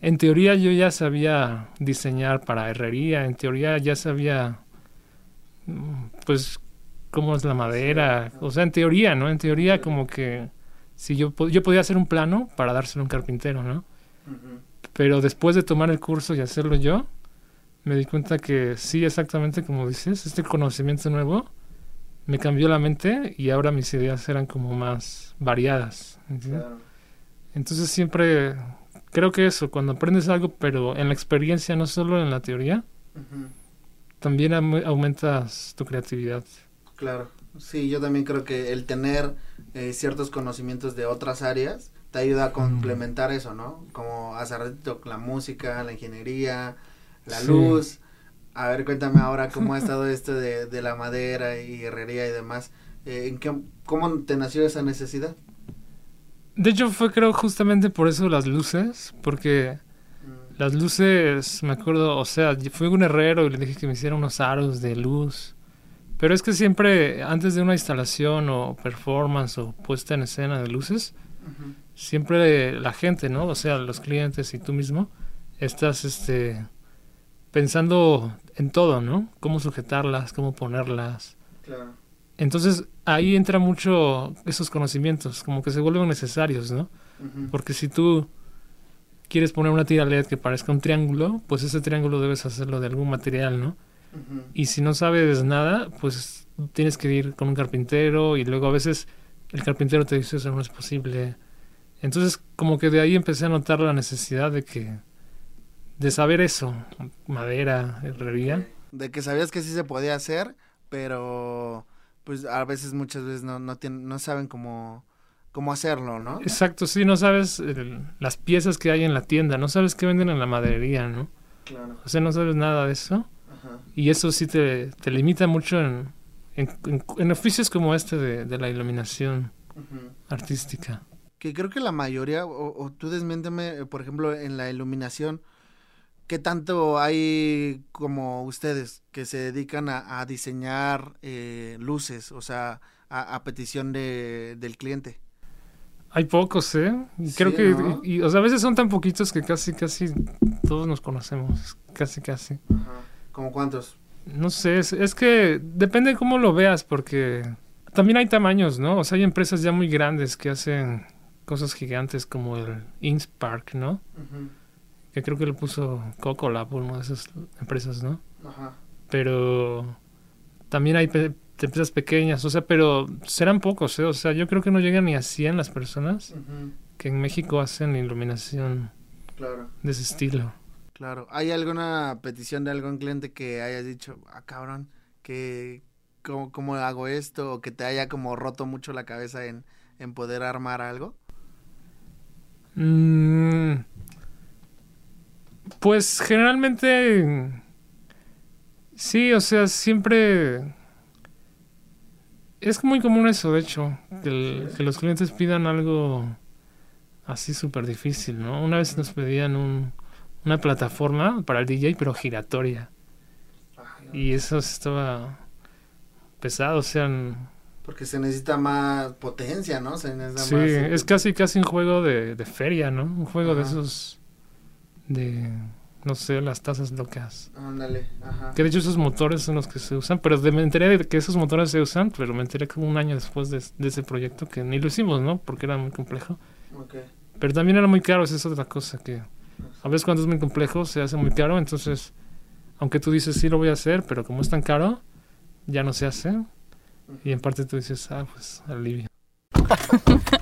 E: En teoría yo ya sabía diseñar para herrería, en teoría ya sabía, pues, cómo es la madera, o sea, en teoría, ¿no? En teoría como que si yo, yo podía hacer un plano para dárselo a un carpintero, ¿no? Pero después de tomar el curso y hacerlo yo, me di cuenta que sí, exactamente como dices, este conocimiento nuevo me cambió la mente y ahora mis ideas eran como más variadas. Entonces siempre creo que eso, cuando aprendes algo, pero en la experiencia, no solo en la teoría, también am- aumentas tu creatividad.
D: Claro, sí, yo también creo que el tener eh, ciertos conocimientos de otras áreas te ayuda a complementar eso, ¿no? Como hace ratito la música, la ingeniería, la
E: Sí.
D: luz. A ver, cuéntame ahora cómo ha estado esto de, de la madera y herrería y demás. Eh, ¿en qué, ¿Cómo te nació esa necesidad?
E: De hecho fue creo justamente por eso las luces, porque
D: Mm,
E: las luces, me acuerdo, o sea, fui un herrero y le dije que me hiciera unos aros de luz. Pero es que siempre, antes de una instalación o performance o puesta en escena de luces, siempre la gente, ¿no? O sea, los clientes y tú mismo, estás este pensando en todo, ¿no? Cómo sujetarlas, cómo ponerlas.
D: Claro.
E: Entonces ahí entra mucho esos conocimientos, como que se vuelven necesarios, ¿no? Porque si tú quieres poner una tira LED que parezca un triángulo, pues ese triángulo debes hacerlo de algún material, ¿no? Y si no sabes nada, pues tienes que ir con un carpintero y luego a veces el carpintero te dice eso no es posible. Entonces como que de ahí empecé a notar la necesidad de que de saber eso, madera, herrería.
D: De que sabías que sí se podía hacer, pero pues a veces muchas veces no, no, tienen, no saben cómo, cómo hacerlo, ¿no?
E: Exacto, sí, no sabes el- las piezas que hay en la tienda, no sabes qué venden en la maderería, ¿no?
D: Claro.
E: O sea, no sabes nada de eso.
D: Ajá.
E: Y eso sí te, te limita mucho en, en, en- en oficios como este de, de la iluminación artística.
D: Que creo que la mayoría, o, o tú desmiénteme, por ejemplo, en la iluminación, ¿qué tanto hay como ustedes que se dedican a, a diseñar eh, luces, o sea, a, a petición de, del cliente?
E: Hay pocos, ¿eh?
D: Sí,
E: creo que,
D: ¿no?
E: y, o sea, a veces son tan poquitos que casi, casi todos nos conocemos, casi, casi.
D: ¿Como cuántos?
E: No sé, es, es que depende cómo lo veas, porque también hay tamaños, ¿no? O sea, hay empresas ya muy grandes que hacen cosas gigantes como el Inkspark, ¿no?
D: Ujú.
E: Que creo que lo puso Coco Lab, una de esas empresas, ¿no?
D: Ajá.
E: pero también hay pe- empresas pequeñas, o sea, pero serán pocos, ¿eh? O sea, yo creo que no llegan ni a 100 las personas que en México hacen iluminación
D: Claro.
E: de ese estilo.
D: Claro. ¿Hay alguna petición de algún cliente que hayas dicho, ah, cabrón, que cómo, cómo hago esto? O que te haya como roto mucho la cabeza en, en poder armar algo?
E: Mm, pues generalmente sí, o sea, siempre es muy común eso, de hecho, que, el- que los clientes pidan algo así súper difícil, ¿no? Una vez nos pedían un, una plataforma para el DJ, pero giratoria. Y eso estaba pesado, o sea,
D: Porque se necesita más potencia, ¿no? Se necesita
E: sí,
D: más...
E: es casi casi un juego de, de feria, ¿no? Un juego de esos de no sé, las tazas locas.
D: Ándale, ajá.
E: Que de hecho esos motores son los que se usan, pero de, me enteré de que esos motores se usan, pero me enteré como un año después de, de ese proyecto que ni lo hicimos, ¿no? Porque era muy complejo.
D: Ok.
E: Pero también era muy caro, esa es otra cosa que a veces cuando es muy complejo se hace muy caro, entonces aunque tú dices sí lo voy a hacer, pero como es tan caro, ya no se hace. Y en parte tú dices, ah, pues alivio.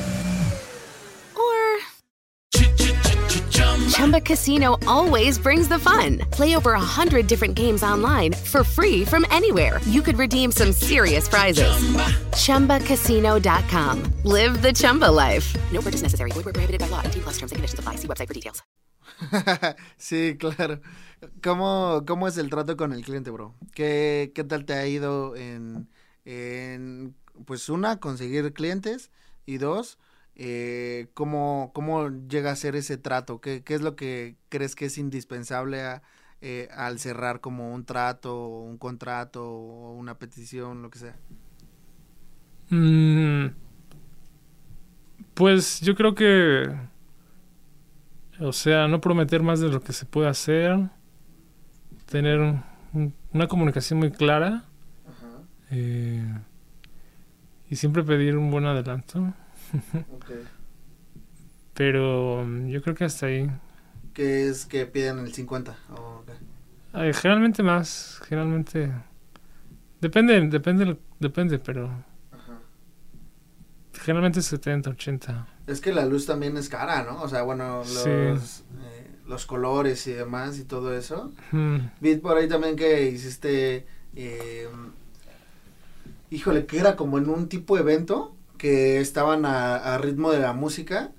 F: Chumba Casino always brings the fun. Play over a hundred different games online for free from anywhere. You could redeem some serious prizes. Chumba. ChumbaCasino.com. Live the Chumba life. No purchase necessary. Void where prohibited by law. T plus terms and conditions apply. See website for details.
D: sí, claro. ¿Cómo, ¿Cómo es el trato con el cliente, bro? ¿Qué, qué tal te ha ido en, en, pues una, conseguir clientes y dos, eh, ¿cómo, ¿cómo llega a ser ese trato? ¿Qué, qué es lo que crees que es indispensable a, eh, al cerrar como un trato, un contrato o una petición, lo que sea?
E: Mm, pues yo creo que, o sea, no prometer más de lo que se puede hacer, tener un- una comunicación muy clara eh, y siempre pedir un buen adelanto. Pero mm, yo creo que hasta ahí.
D: ¿Qué es que piden el 50? ¿O qué?
E: Ay, generalmente más, generalmente... Depende, depende, depende, pero
D: Ajá.
E: generalmente 70, 80.
D: Es que la luz también es cara, ¿no? O sea, bueno, los,
E: Sí.
D: eh, los colores y demás y todo eso.
E: Mm,
D: Vi por ahí también que hiciste, eh, híjole, que era como en un tipo de evento que estaban a, a ritmo de la música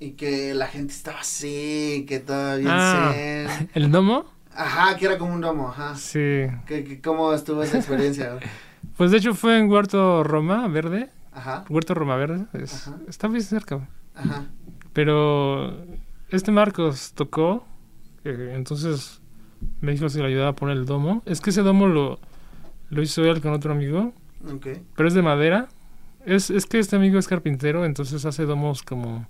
D: y que la gente estaba así, que todo bien
E: Ah.
D: zen.
E: ¿El domo?
D: Ajá, que era como un domo, ajá.
E: Sí.
D: ¿Qué, qué- cómo estuvo esa experiencia?
E: Pues de hecho fue en Huerto Roma Verde.
D: Ajá,
E: Huerto Roma Verde. es-
D: Ajá.
E: está muy cerca.
D: ajá,
E: Pero este Marcos tocó. eh, entonces me dijo si le ayudaba a poner el domo. Es que ese domo lo, lo hizo él con otro amigo.
D: ok.
E: Pero es de madera. Es, es que este amigo es carpintero, entonces hace domos como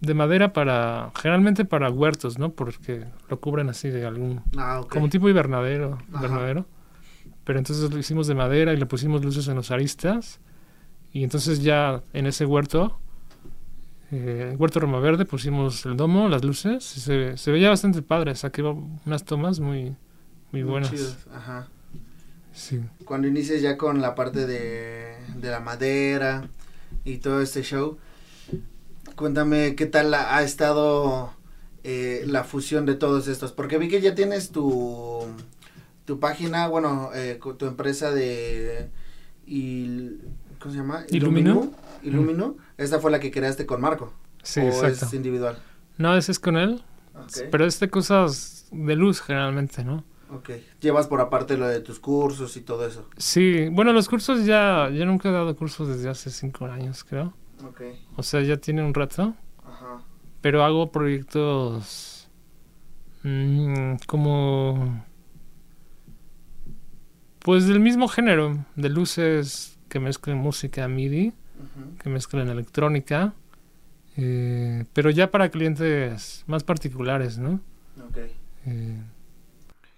E: de madera para, generalmente para huertos, ¿no? Porque lo cubren así de algún,
D: Ah,
E: como tipo invernadero,
D: Ajá.
E: invernadero. Pero entonces lo hicimos de madera y le pusimos luces en los aristas. Y entonces ya en ese huerto, eh, huerto Roma Verde, pusimos el domo, las luces. Y se, se veía bastante padre, saqué unas tomas muy, muy
D: Muy
E: buenas.
D: chidos, Ajá.
E: Sí.
D: cuando inicies ya con la parte de, de la madera y todo este show, cuéntame qué tal ha ha estado eh, la fusión de todos estos, porque vi que ya tienes tu, tu página, bueno, eh, tu empresa de... Il- ¿Cómo se llama?
E: Illuminu.
D: Illuminu. Esta fue la que creaste con Marco.
E: Sí,
D: o
E: exacto.
D: es individual.
E: No, ese es con él. Pero es de cosas de luz generalmente, ¿no?
D: Ok. Llevas por aparte lo de tus cursos y todo eso.
E: Sí, bueno, los cursos ya, yo nunca he dado cursos desde hace cinco años, creo.
D: Ok.
E: O sea, ya tiene un rato.
D: Ajá.
E: Pero hago proyectos mm, como... Pues del mismo género, de luces que mezclen música MIDI, que mezclen electrónica, eh, pero ya para clientes más particulares, ¿no?
D: Ok.
E: Eh,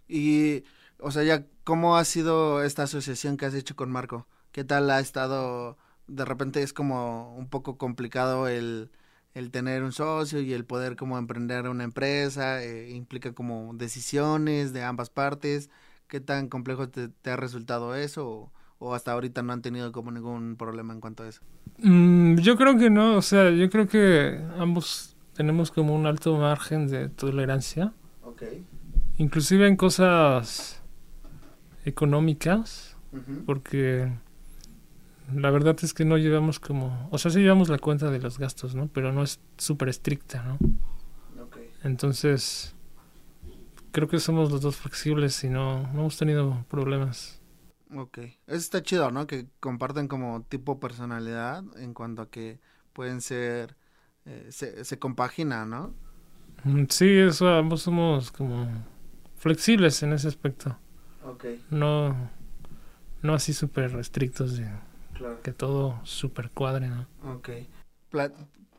D: Y, o sea, ya, ¿cómo ha sido esta asociación que has hecho con Marco? ¿Qué tal ha estado? De repente es como un poco complicado el, el tener un socio y el poder como emprender una empresa, eh, implica como decisiones de ambas partes. ¿Qué tan complejo te, te ha resultado eso? O, o hasta ahorita no han tenido como ningún problema en cuanto a eso?
E: Mm, yo creo que no, o sea, yo creo que ambos tenemos como un alto margen de tolerancia,
D: Ok.
E: Inclusive en cosas económicas, porque la verdad es que no llevamos como, o sea, sí llevamos la cuenta de los gastos, ¿no? Pero no es súper estricta, ¿no?
D: Ok.
E: Entonces, creo que somos los dos flexibles y no, no hemos tenido problemas.
D: Ok. Eso está chido, ¿no? Que comparten como tipo personalidad en cuanto a que pueden ser, eh, se, se compagina, ¿no?
E: Mm, Sí, eso, ambos somos como flexibles en ese aspecto.
D: Ok,
E: No, no así súper estrictos de
D: claro.
E: que todo súper cuadre, ¿no?
D: Ok. Pla-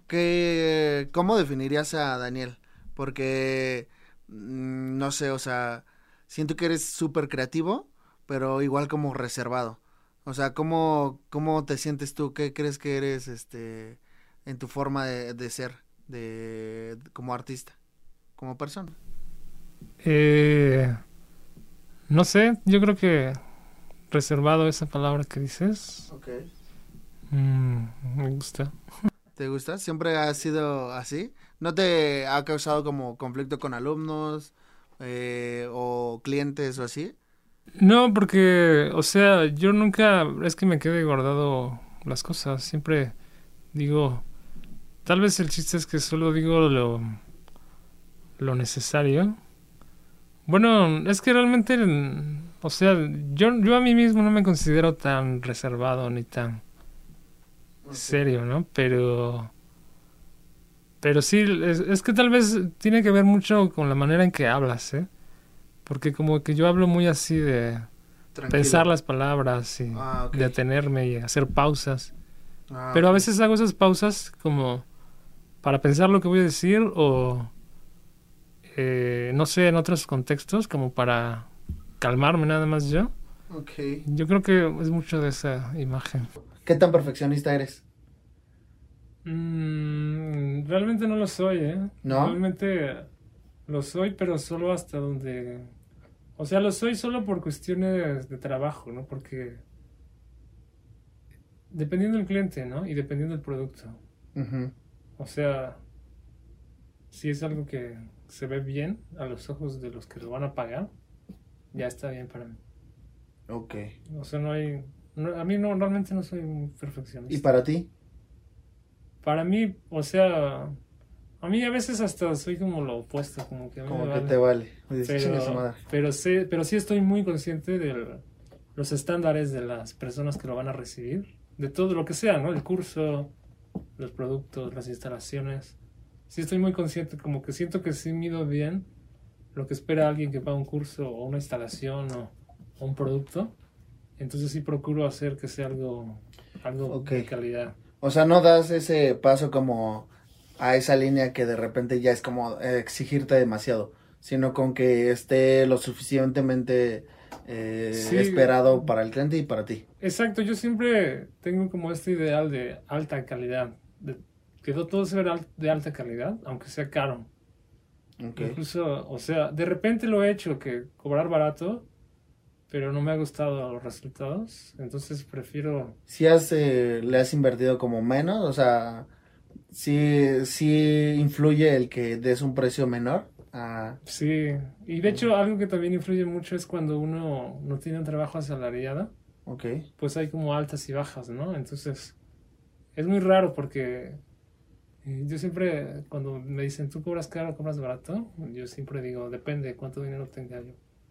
D: ¿qué- ¿Cómo definirías a Daniel? Porque, mm, no sé, o sea, siento que eres súper creativo, pero igual como reservado. O sea, ¿cómo, ¿cómo te sientes tú? ¿Qué crees que eres este, en tu forma de, de ser de, como artista, como persona?
E: Eh, no sé, yo creo que reservado esa palabra que dices,
D: Ok.
E: mm, me gusta.
D: ¿Te gusta? ¿Siempre ha sido así? ¿No te ha causado como conflicto con alumnos eh, o clientes o así?
E: No, porque, o sea, yo nunca es que me quede guardado las cosas, siempre digo, tal vez el chiste es que solo digo lo, lo necesario. Bueno, es que realmente, o sea, yo, yo a mí mismo no me considero tan reservado ni tan serio, ¿no? Pero... Pero sí, es, es que tal vez tiene que ver mucho con la manera en que hablas, ¿eh? Porque como que yo hablo muy así de
D: Tranquilo.
E: pensar las palabras y
D: Ah, ok.
E: detenerme y hacer pausas.
D: Ah,
E: Pero a veces hago esas pausas como para pensar lo que voy a decir o eh, no sé, en otros contextos como para calmarme nada más yo. Yo creo que es mucho de esa imagen.
D: ¿Qué tan perfeccionista eres?
E: Mm, realmente no lo soy, ¿eh?
D: ¿No?
E: Realmente lo soy, pero solo hasta donde... O sea, lo soy solo por cuestiones de trabajo, ¿no? Porque dependiendo del cliente, ¿no? Y dependiendo del producto. O sea, si es algo que se ve bien a los ojos de los que lo van a pagar, ya está bien para mí.
D: Ok.
E: O sea, no hay... no- a mí no, realmente no soy un perfeccionista.
D: ¿Y para ti?
E: Para mí, o sea, a mí a veces hasta soy como lo opuesto, como que a mí
D: Como
E: me
D: que
E: vale.
D: te vale. Dices, "Chingue su
E: pero,
D: madre".
E: pero, sé, pero sí estoy muy consciente de los estándares de las personas que lo van a recibir, de todo lo que sea, ¿no? El curso, los productos, las instalaciones. Sí estoy muy consciente, como que siento que sí mido bien lo que espera alguien que paga un curso o una instalación o, o un producto. Entonces sí procuro hacer que sea algo, algo de calidad.
D: O sea, no das ese paso como a esa línea que de repente ya es como exigirte demasiado, sino con que esté lo suficientemente eh,
E: Sí.
D: esperado para el cliente y para ti.
E: Exacto, yo siempre tengo como este ideal de alta calidad, que todo se de alta calidad, aunque sea caro. Incluso, o sea, de repente lo he hecho que cobrar barato, pero no me ha gustado los resultados, entonces prefiero...
D: Si has, eh, le has invertido como menos, o sea, sí, sí influye el que des un precio menor. Ah,
E: Sí, y de hecho algo que también influye mucho es cuando uno no tiene un trabajo asalariado,
D: ok.
E: pues hay como altas y bajas, ¿no? Entonces, es muy raro porque yo siempre, cuando me dicen, ¿tú cobras caro o cobras barato? Yo siempre digo, depende de cuánto dinero tenga yo.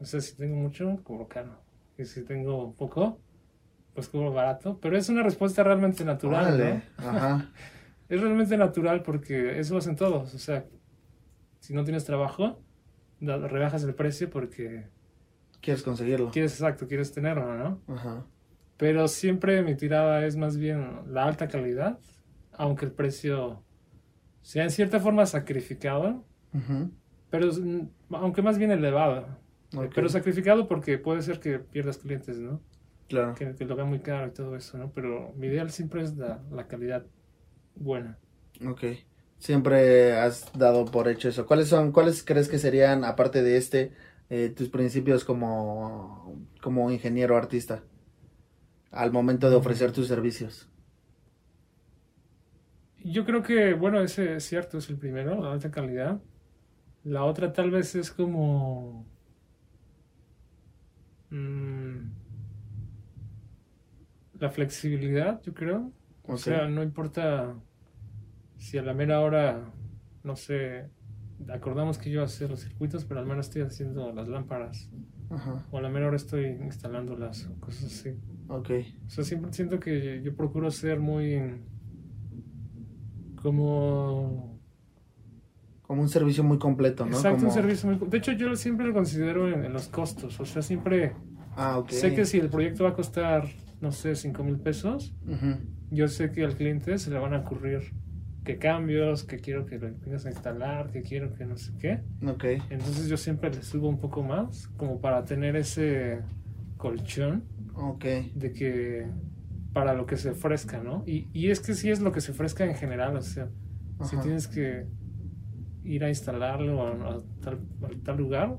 E: O sea, si tengo mucho, cobro caro. Y si tengo poco, pues cobro barato. Pero es una respuesta realmente natural,
D: Órale.
E: ¿no?
D: Ajá.
E: Es realmente natural porque eso hacen todos. O sea, si no tienes trabajo, rebajas el precio porque
D: Quieres conseguirlo.
E: quieres, exacto, quieres tenerlo, ¿no?
D: Ajá.
E: Pero siempre mi tirada es más bien la alta calidad, aunque el precio sea en cierta forma sacrificado,
D: Ujú.
E: pero aunque más bien elevado. Pero sacrificado porque puede ser que pierdas clientes, ¿no?
D: Claro.
E: Que lo vean muy caro y todo eso, ¿no? Pero mi ideal siempre es la, la calidad buena.
D: Ok. Siempre has dado por hecho eso. ¿Cuáles son, cuáles crees que serían, aparte de este, eh, tus principios como, como ingeniero artista? Al momento de ofrecer tus servicios.
E: Yo creo que, bueno, ese es cierto, es el primero, la alta calidad. La otra tal vez es como... mm, la flexibilidad, yo creo. O sea, no importa si a la mera hora, no sé, acordamos que yo hacer los circuitos, pero al menos estoy haciendo las lámparas.
D: Ajá.
E: O a la mera hora estoy instalándolas o cosas así.
D: Ok.
E: O sea, siempre siento que yo procuro ser muy como
D: Como un servicio muy completo, ¿no?
E: exacto un servicio muy de hecho yo siempre lo considero en, en los costos o sea siempre
D: Ah, ok.
E: sé que si el proyecto va a costar no sé cinco mil pesos yo sé que al cliente se le van a ocurrir que cambios que quiero que lo vengas a instalar que quiero que no sé qué
D: Ok.
E: entonces yo siempre le subo un poco más como para tener ese colchón
D: Ok.
E: de que para lo que se ofrezca, ¿no? Y, y es que sí es lo que se ofrezca en general, o sea, si tienes que... ir a instalarlo a, a tal, a tal lugar,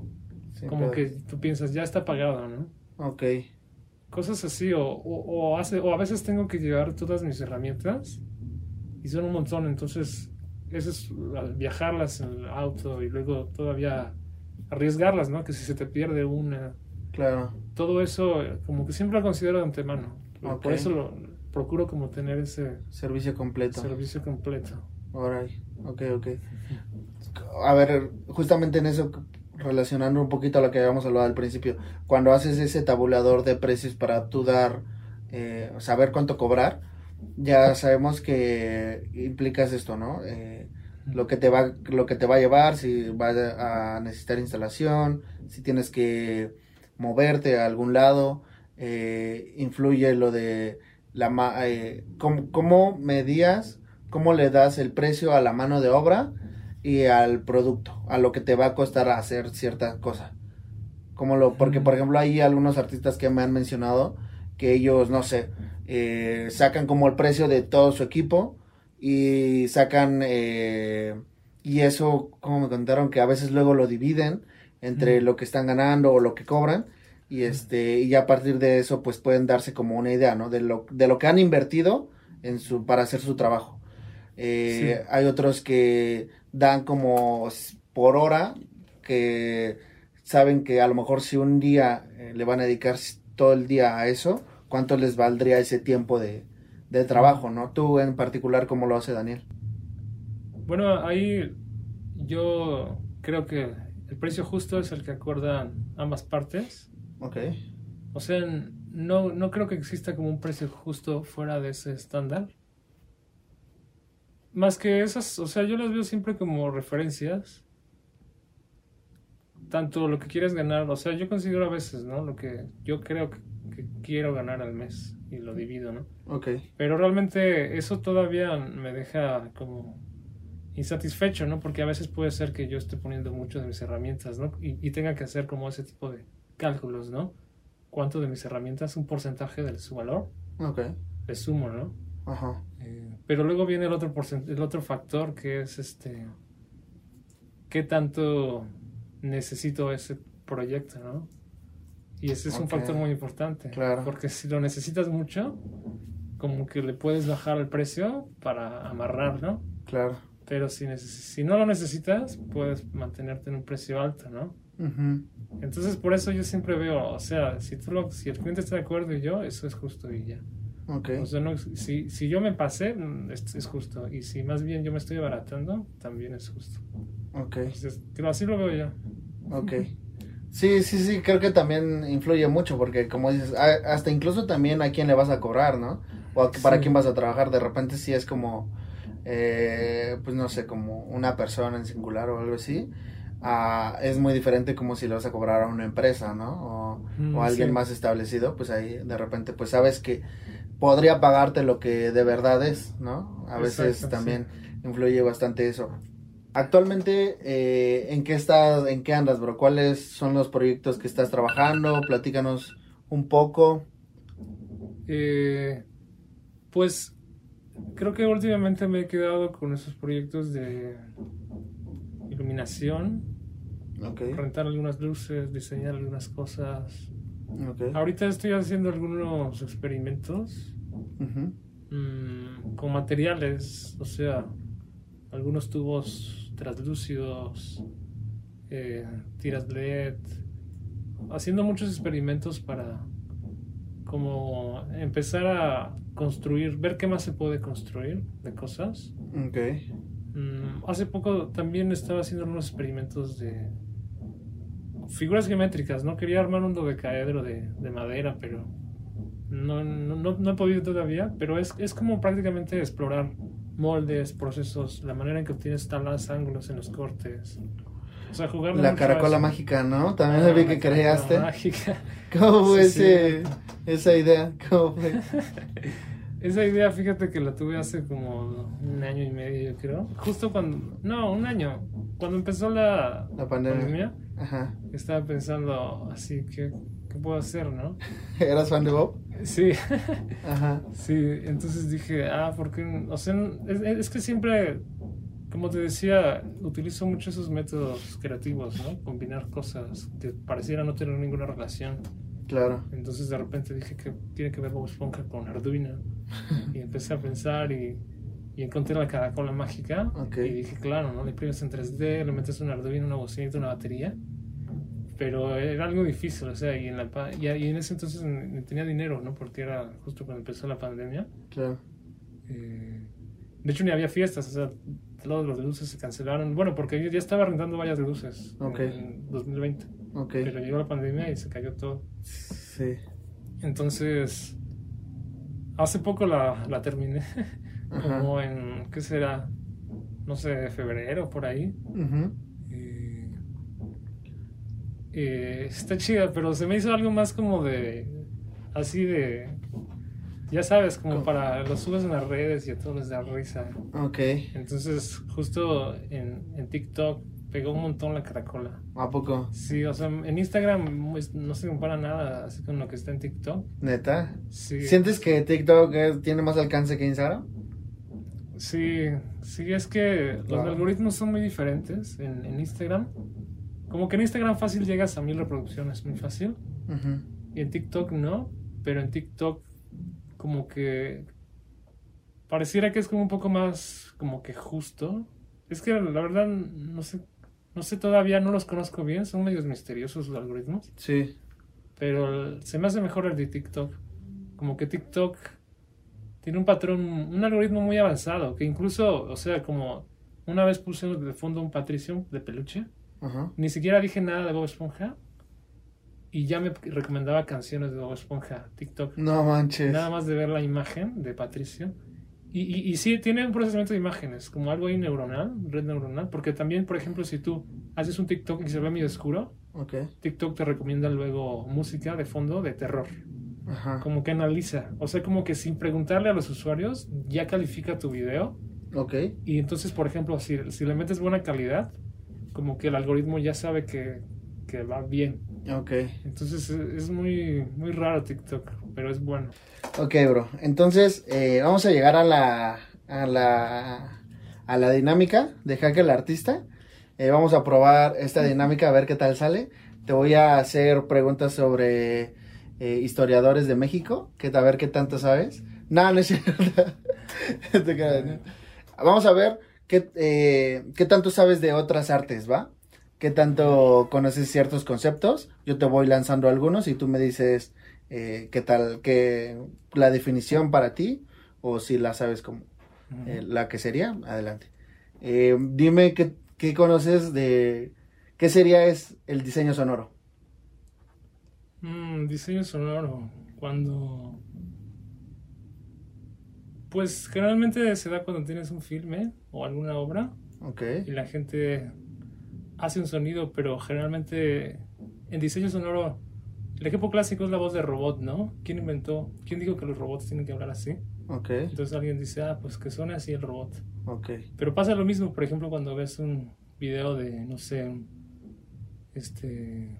E: como que tú piensas, ya está pagado, ¿no?
D: Ok.
E: Cosas así, o, o, o hace, o a veces tengo que llevar todas mis herramientas y son un montón, entonces eso es viajarlas en el auto y luego todavía arriesgarlas, ¿no? Que si se te pierde una,
D: Claro.
E: todo eso como que siempre lo considero de antemano.
D: Ok.
E: Por eso lo, procuro como tener ese
D: Servicio completo.
E: servicio completo.
D: Alright, ok, ok. A ver, justamente en eso, relacionando un poquito a lo que habíamos hablado al principio, cuando haces ese tabulador de precios para tú dar, eh, saber cuánto cobrar, ya sabemos que implicas esto, ¿no? Eh, lo que te va, lo que te va a llevar, si vas a necesitar instalación, si tienes que moverte a algún lado, eh, influye lo de la eh, cómo, cómo medías cómo le das el precio a la mano de obra y al producto, a lo que te va a costar hacer cierta cosa. Como lo, porque por ejemplo hay algunos artistas que me han mencionado que ellos, no sé, eh, sacan como el precio de todo su equipo y sacan, eh, y eso, como me contaron, que a veces luego lo dividen entre lo que están ganando o lo que cobran y este y a partir de eso pues pueden darse como una idea no de lo de lo que han invertido en su para hacer su trabajo. Eh,
E: Sí.
D: hay otros que dan como por hora que saben que a lo mejor si un día eh, le van a dedicar todo el día a eso cuánto les valdría ese tiempo de, de trabajo no tú en particular cómo lo hace Daniel
E: Bueno, ahí yo creo que el precio justo es el que acordan ambas partes.
D: Ok.
E: O sea, no, no creo que exista como un precio justo fuera de ese estándar. Más que esas, o sea, yo las veo siempre como referencias. Tanto lo que quieres ganar, o sea, yo considero a veces, ¿no? Lo que yo creo que, que quiero ganar al mes y lo divido, ¿no?
D: ok
E: Pero realmente eso todavía me deja como insatisfecho, ¿no? Porque a veces puede ser que yo esté poniendo mucho de mis herramientas, ¿no? Y, y tenga que hacer como ese tipo de cálculos, ¿no? ¿Cuánto de mis herramientas, un porcentaje de su valor,
D: ok
E: le sumo, ¿no?
D: ajá
E: Eh, pero luego viene el otro, el otro factor que es este, ¿qué tanto necesito ese proyecto, ¿no? Y ese es un factor muy importante.
D: Claro.
E: Porque si lo necesitas mucho, como que le puedes bajar el precio para amarrar, ¿no?
D: claro
E: Pero si, neces- si no lo necesitas, puedes mantenerte en un precio alto, ¿no? Entonces, por eso yo siempre veo, o sea, si, tú lo, si el cliente está de acuerdo y yo, eso es justo y ya.
D: Ok
E: O sea, no, si, si yo me pasé, mm, es, es justo. Y si más bien yo me estoy abaratando, también es justo.
D: ok
E: Entonces, así lo veo yo.
D: Ok. Sí, sí, sí, creo que también influye mucho porque como dices, hasta incluso también a quién le vas a cobrar, ¿no? O a- para
E: Sí.
D: quién vas a trabajar. De repente sí es como, eh, pues no sé, como una persona en singular o algo así. Ah, es muy diferente como si le vas a cobrar a una empresa, ¿no? O,
E: Mm,
D: o a alguien
E: sí.
D: más establecido, pues ahí de repente pues sabes que podría pagarte lo que de verdad es, ¿no? A veces
E: Exacto,
D: también influye bastante eso. Actualmente, eh, ¿en qué estás, en qué andas, bro? ¿Cuáles son los proyectos que estás trabajando? Platícanos un poco.
E: Eh, pues creo que últimamente me he quedado con esos proyectos de iluminación,
D: Ok,
E: rentar algunas luces, diseñar algunas cosas. Ahorita estoy haciendo algunos experimentos mm, con materiales, o sea, algunos tubos translúcidos, eh, tiras LED, haciendo muchos experimentos para como empezar a construir, ver qué más se puede construir de cosas.
D: Ok,
E: Mm, hace poco también estaba haciendo unos experimentos de figuras geométricas, ¿no? Quería armar un dodecaedro de, de madera, pero no, no, no, he podido todavía, pero es, es como prácticamente explorar moldes, procesos, la manera en que obtienes talas, ángulos en los cortes. O sea, jugar
D: La caracola mágica, ¿no? También vi que creaste.
E: Mágica.
D: ¿Cómo fue
E: Sí,
D: ese, esa idea? ¿Cómo fue?
E: Esa idea, fíjate que la tuve hace como un año y medio, yo creo. Justo cuando. No, un año. Cuando empezó la,
D: La pandemia.
E: pandemia,
D: Ajá.
E: estaba pensando así, ¿qué, qué puedo hacer, no?
D: ¿Eras fan de Bob?
E: Sí,
D: Ajá.
E: sí. Entonces dije, ah, ¿por qué? no? O sea, es, es que siempre como te decía, utilizo mucho esos métodos creativos, ¿no? Combinar cosas que parecieran no tener ninguna relación.
D: Claro.
E: Entonces de repente dije que tiene que ver Bob Esponja con Arduino. y empecé a pensar y, y encontré la caracola mágica. Y dije, claro, ¿no? Le imprimes en 3D, le metes un Arduino, una bocinita, una batería. Pero era algo difícil, o sea, y en, la, y, y en ese entonces tenía dinero, ¿no? Porque era justo cuando empezó la pandemia.
D: Claro.
E: Eh, de hecho, ni había fiestas, o sea, todos los luces se cancelaron. Bueno, porque yo ya estaba rentando varias luces
D: Ok.
E: en 2020.
D: Ok.
E: Pero llegó la pandemia y se cayó todo.
D: Sí.
E: Entonces, hace poco la, la terminé.
D: Ajá.
E: Como en, ¿qué será? No sé, febrero, por ahí.
D: Ujú.
E: Eh, eh, está chida, pero se me hizo algo más como de. Así de. Ya sabes, como
D: ¿Cómo?
E: para los subes en las redes y a todos les da risa.
D: Ok.
E: Entonces, justo en, en TikTok pegó un montón la caracola.
D: ¿A poco?
E: Sí, o sea, en Instagram pues, no se compara nada así con lo que está en TikTok.
D: ¿Neta?
E: Sí,
D: ¿Sientes que TikTok tiene más alcance que Instagram?
E: Sí, sí, es que los algoritmos son muy diferentes en, en Instagram. Como que en Instagram fácil llegas a mil reproducciones, muy fácil. Y en TikTok no, pero en TikTok como que pareciera que es como un poco más como que justo. Es que la verdad no sé, no sé todavía, no los conozco bien, son medios misteriosos los algoritmos,
D: Sí.
E: pero se me hace mejor el de TikTok. Como que TikTok tiene un patrón, un algoritmo muy avanzado, que incluso, o sea, como una vez puse de fondo un Patricio de peluche,
D: Ajá.
E: ni siquiera dije nada de Bob Esponja y ya me recomendaba canciones de Bob Esponja, TikTok.
D: No manches.
E: Nada más de ver la imagen de Patricio. Y, y, y sí, tiene un procesamiento de imágenes, como algo ahí neuronal, red neuronal, porque también, por ejemplo, si tú haces un TikTok y se ve medio oscuro,
D: Ok.
E: TikTok te recomienda luego música de fondo de terror,
D: Ajá.
E: como que analiza, o sea, como que sin preguntarle a los usuarios, ya califica tu video
D: Ok.
E: y entonces, por ejemplo, si, si le metes buena calidad, como que el algoritmo ya sabe que, que va bien.
D: Ok.
E: Entonces es, es muy, muy raro TikTok, pero es bueno.
D: Ok, bro. Entonces, eh, vamos a llegar a la, a la, a la dinámica de Hack el Artista. Eh, vamos a probar esta dinámica a ver qué tal sale. Te voy a hacer preguntas sobre eh, historiadores de México, que a ver qué tanto sabes. No, no es cierto. Vamos a ver qué, eh, qué tanto sabes de otras artes, ¿va? ¿Qué tanto conoces ciertos conceptos? Yo te voy lanzando algunos y tú me dices eh, qué tal, qué la definición para ti o si la sabes como la que sería. Adelante. Dime qué, qué conoces de qué sería es el diseño sonoro.
E: Mm, diseño sonoro. Cuando. Pues generalmente se da cuando tienes un filme o alguna obra
D: Ok.
E: y la gente hace un sonido, pero generalmente en diseño sonoro el ejemplo clásico es la voz de robot, ¿no? ¿Quién inventó? ¿Quién dijo que los robots tienen que hablar así?
D: Ok.
E: Entonces alguien dice, ah, pues que suene así el robot.
D: Ok.
E: Pero pasa lo mismo, por ejemplo, cuando ves un video de, no sé, este,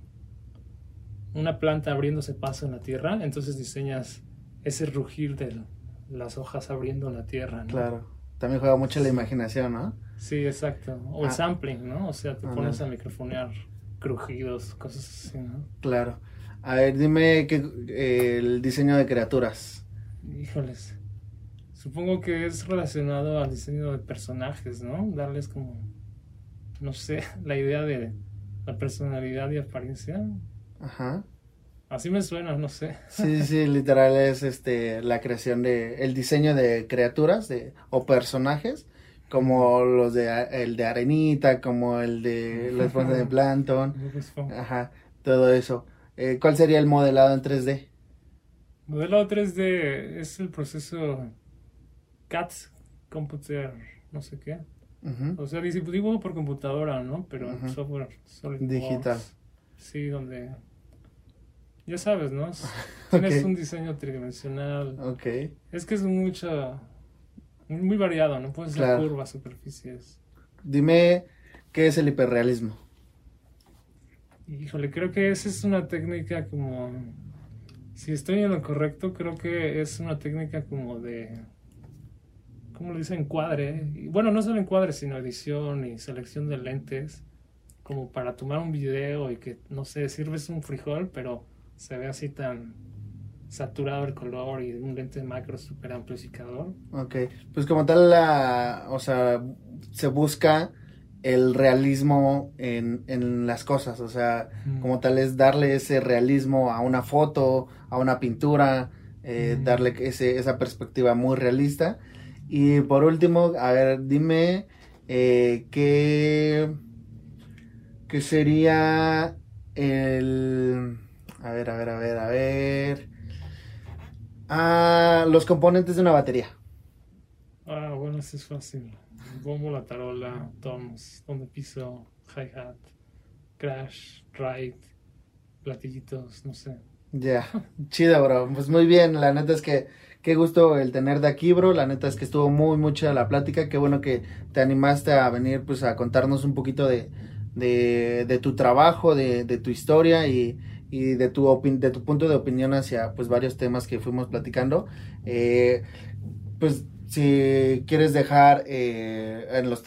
E: una planta abriéndose paso en la tierra, entonces diseñas ese rugir de las hojas abriendo la tierra, ¿no?
D: Claro. También juega mucho la imaginación, ¿no?
E: Sí, exacto. O el
D: Ah.
E: sampling, ¿no? O sea, te
D: Ah,
E: pones
D: no.
E: a microfonear crujidos, cosas así, ¿no?
D: Claro. A ver, dime qué, eh, el diseño de criaturas.
E: Híjoles. Supongo que es relacionado al diseño de personajes, ¿no? Darles como, no sé, la idea de la personalidad y apariencia.
D: Ajá.
E: Así me suena, no sé.
D: Sí, sí, literal es este la creación de el diseño de criaturas de o personajes como los de el de Arenita, como el de la esponja de Plankton, ajá, todo eso. Eh, ¿Cuál sería el modelado en 3D?
E: Modelado 3D es el proceso CAT, Computer, no sé qué.
D: Ujú.
E: O sea, dibujo por computadora, ¿no? Pero en
D: Ujú.
E: software.
D: Digital.
E: Sí, donde... Ya sabes, ¿no? Es- Tienes un diseño tridimensional.
D: Ok,
E: Es que es mucha... Muy, variado, ¿no? Pueden ser
D: Claro.
E: curvas, superficies.
D: dime qué es el hiperrealismo.
E: Híjole, creo que esa es una técnica como... Si estoy en lo correcto, creo que es una técnica como de... ¿cómo le dicen? Encuadre. Y, bueno, no solo encuadre, sino edición y selección de lentes. Como para tomar un video y que, no sé, sirves un frijol, pero se ve así tan saturado el color y un lente macro súper amplificador.
D: Ok, pues como tal, la, o sea, se busca el realismo en, en las cosas, o sea,
E: Mm.
D: como tal es darle ese realismo a una foto, a una pintura, eh,
E: Mm.
D: darle ese, esa perspectiva muy realista. Y por último, a ver, dime eh, qué, qué sería el... A ver, a ver, a ver, a ver. Ah, los componentes de una batería.
E: Ah, bueno, eso es fácil. Bombo, la tarola, toms, don de piso, hi-hat, crash, ride, platillitos, no sé.
D: Ya, chido, bro. Pues muy bien, la neta es que qué gusto el tenerte aquí, bro. La neta es que estuvo muy, muy chida la plática. Qué bueno que te animaste a venir, pues, a contarnos un poquito de, de, de tu trabajo, de, de tu historia y, y de tu de tu punto de opinión hacia, pues, varios temas que fuimos platicando. Eh, pues, si quieres dejar eh, en los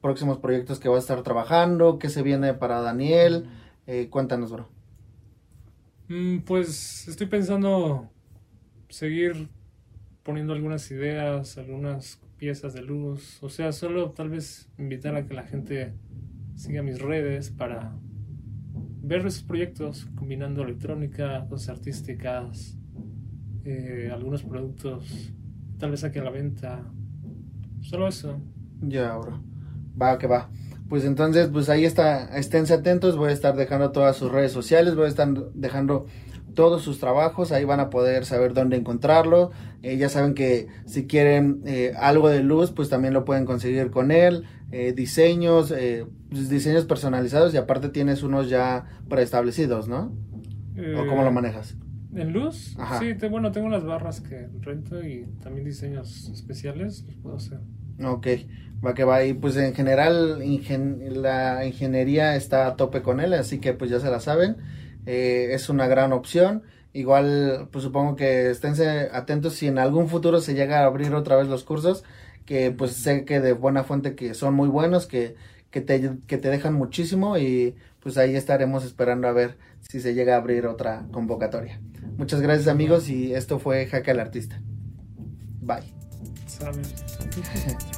D: próximos proyectos que vas a estar trabajando, qué se viene para Daniel, eh, cuéntanos, bro.
E: Mm, pues estoy pensando seguir poniendo algunas ideas, algunas piezas de luz. O sea, solo tal vez invitar a que la gente siga mis redes para ver esos proyectos, combinando electrónica, cosas artísticas, eh, algunos productos, tal vez aquí a la venta. Solo eso.
D: Ya, bro. Va, que va. Pues entonces, pues ahí está, esténse atentos, voy a estar dejando todas sus redes sociales, voy a estar dejando todos sus trabajos, ahí van a poder saber dónde encontrarlo. Eh, ya saben que si quieren eh, algo de luz, pues también lo pueden conseguir con él. Eh, diseños, eh, pues, diseños personalizados y aparte tienes unos ya preestablecidos, ¿no? ¿O cómo lo
E: Eh,
D: manejas?
E: ¿En luz?
D: Ajá.
E: Sí, te- bueno, tengo las barras que rento y también diseños especiales los puedo hacer.
D: Ok, va que va. Y pues en general ingen- la ingeniería está a tope con él, así que pues ya se la saben. Eh, es una gran opción. Igual, pues supongo que esténse atentos si en algún futuro se llega a abrir otra vez los cursos, que pues sé que de buena fuente que son muy buenos, que, que, te, que te dejan muchísimo y pues ahí estaremos esperando a ver si se llega a abrir otra convocatoria. Muchas gracias amigos y esto fue Jaque al Artista. Bye.
E: ¿Saben?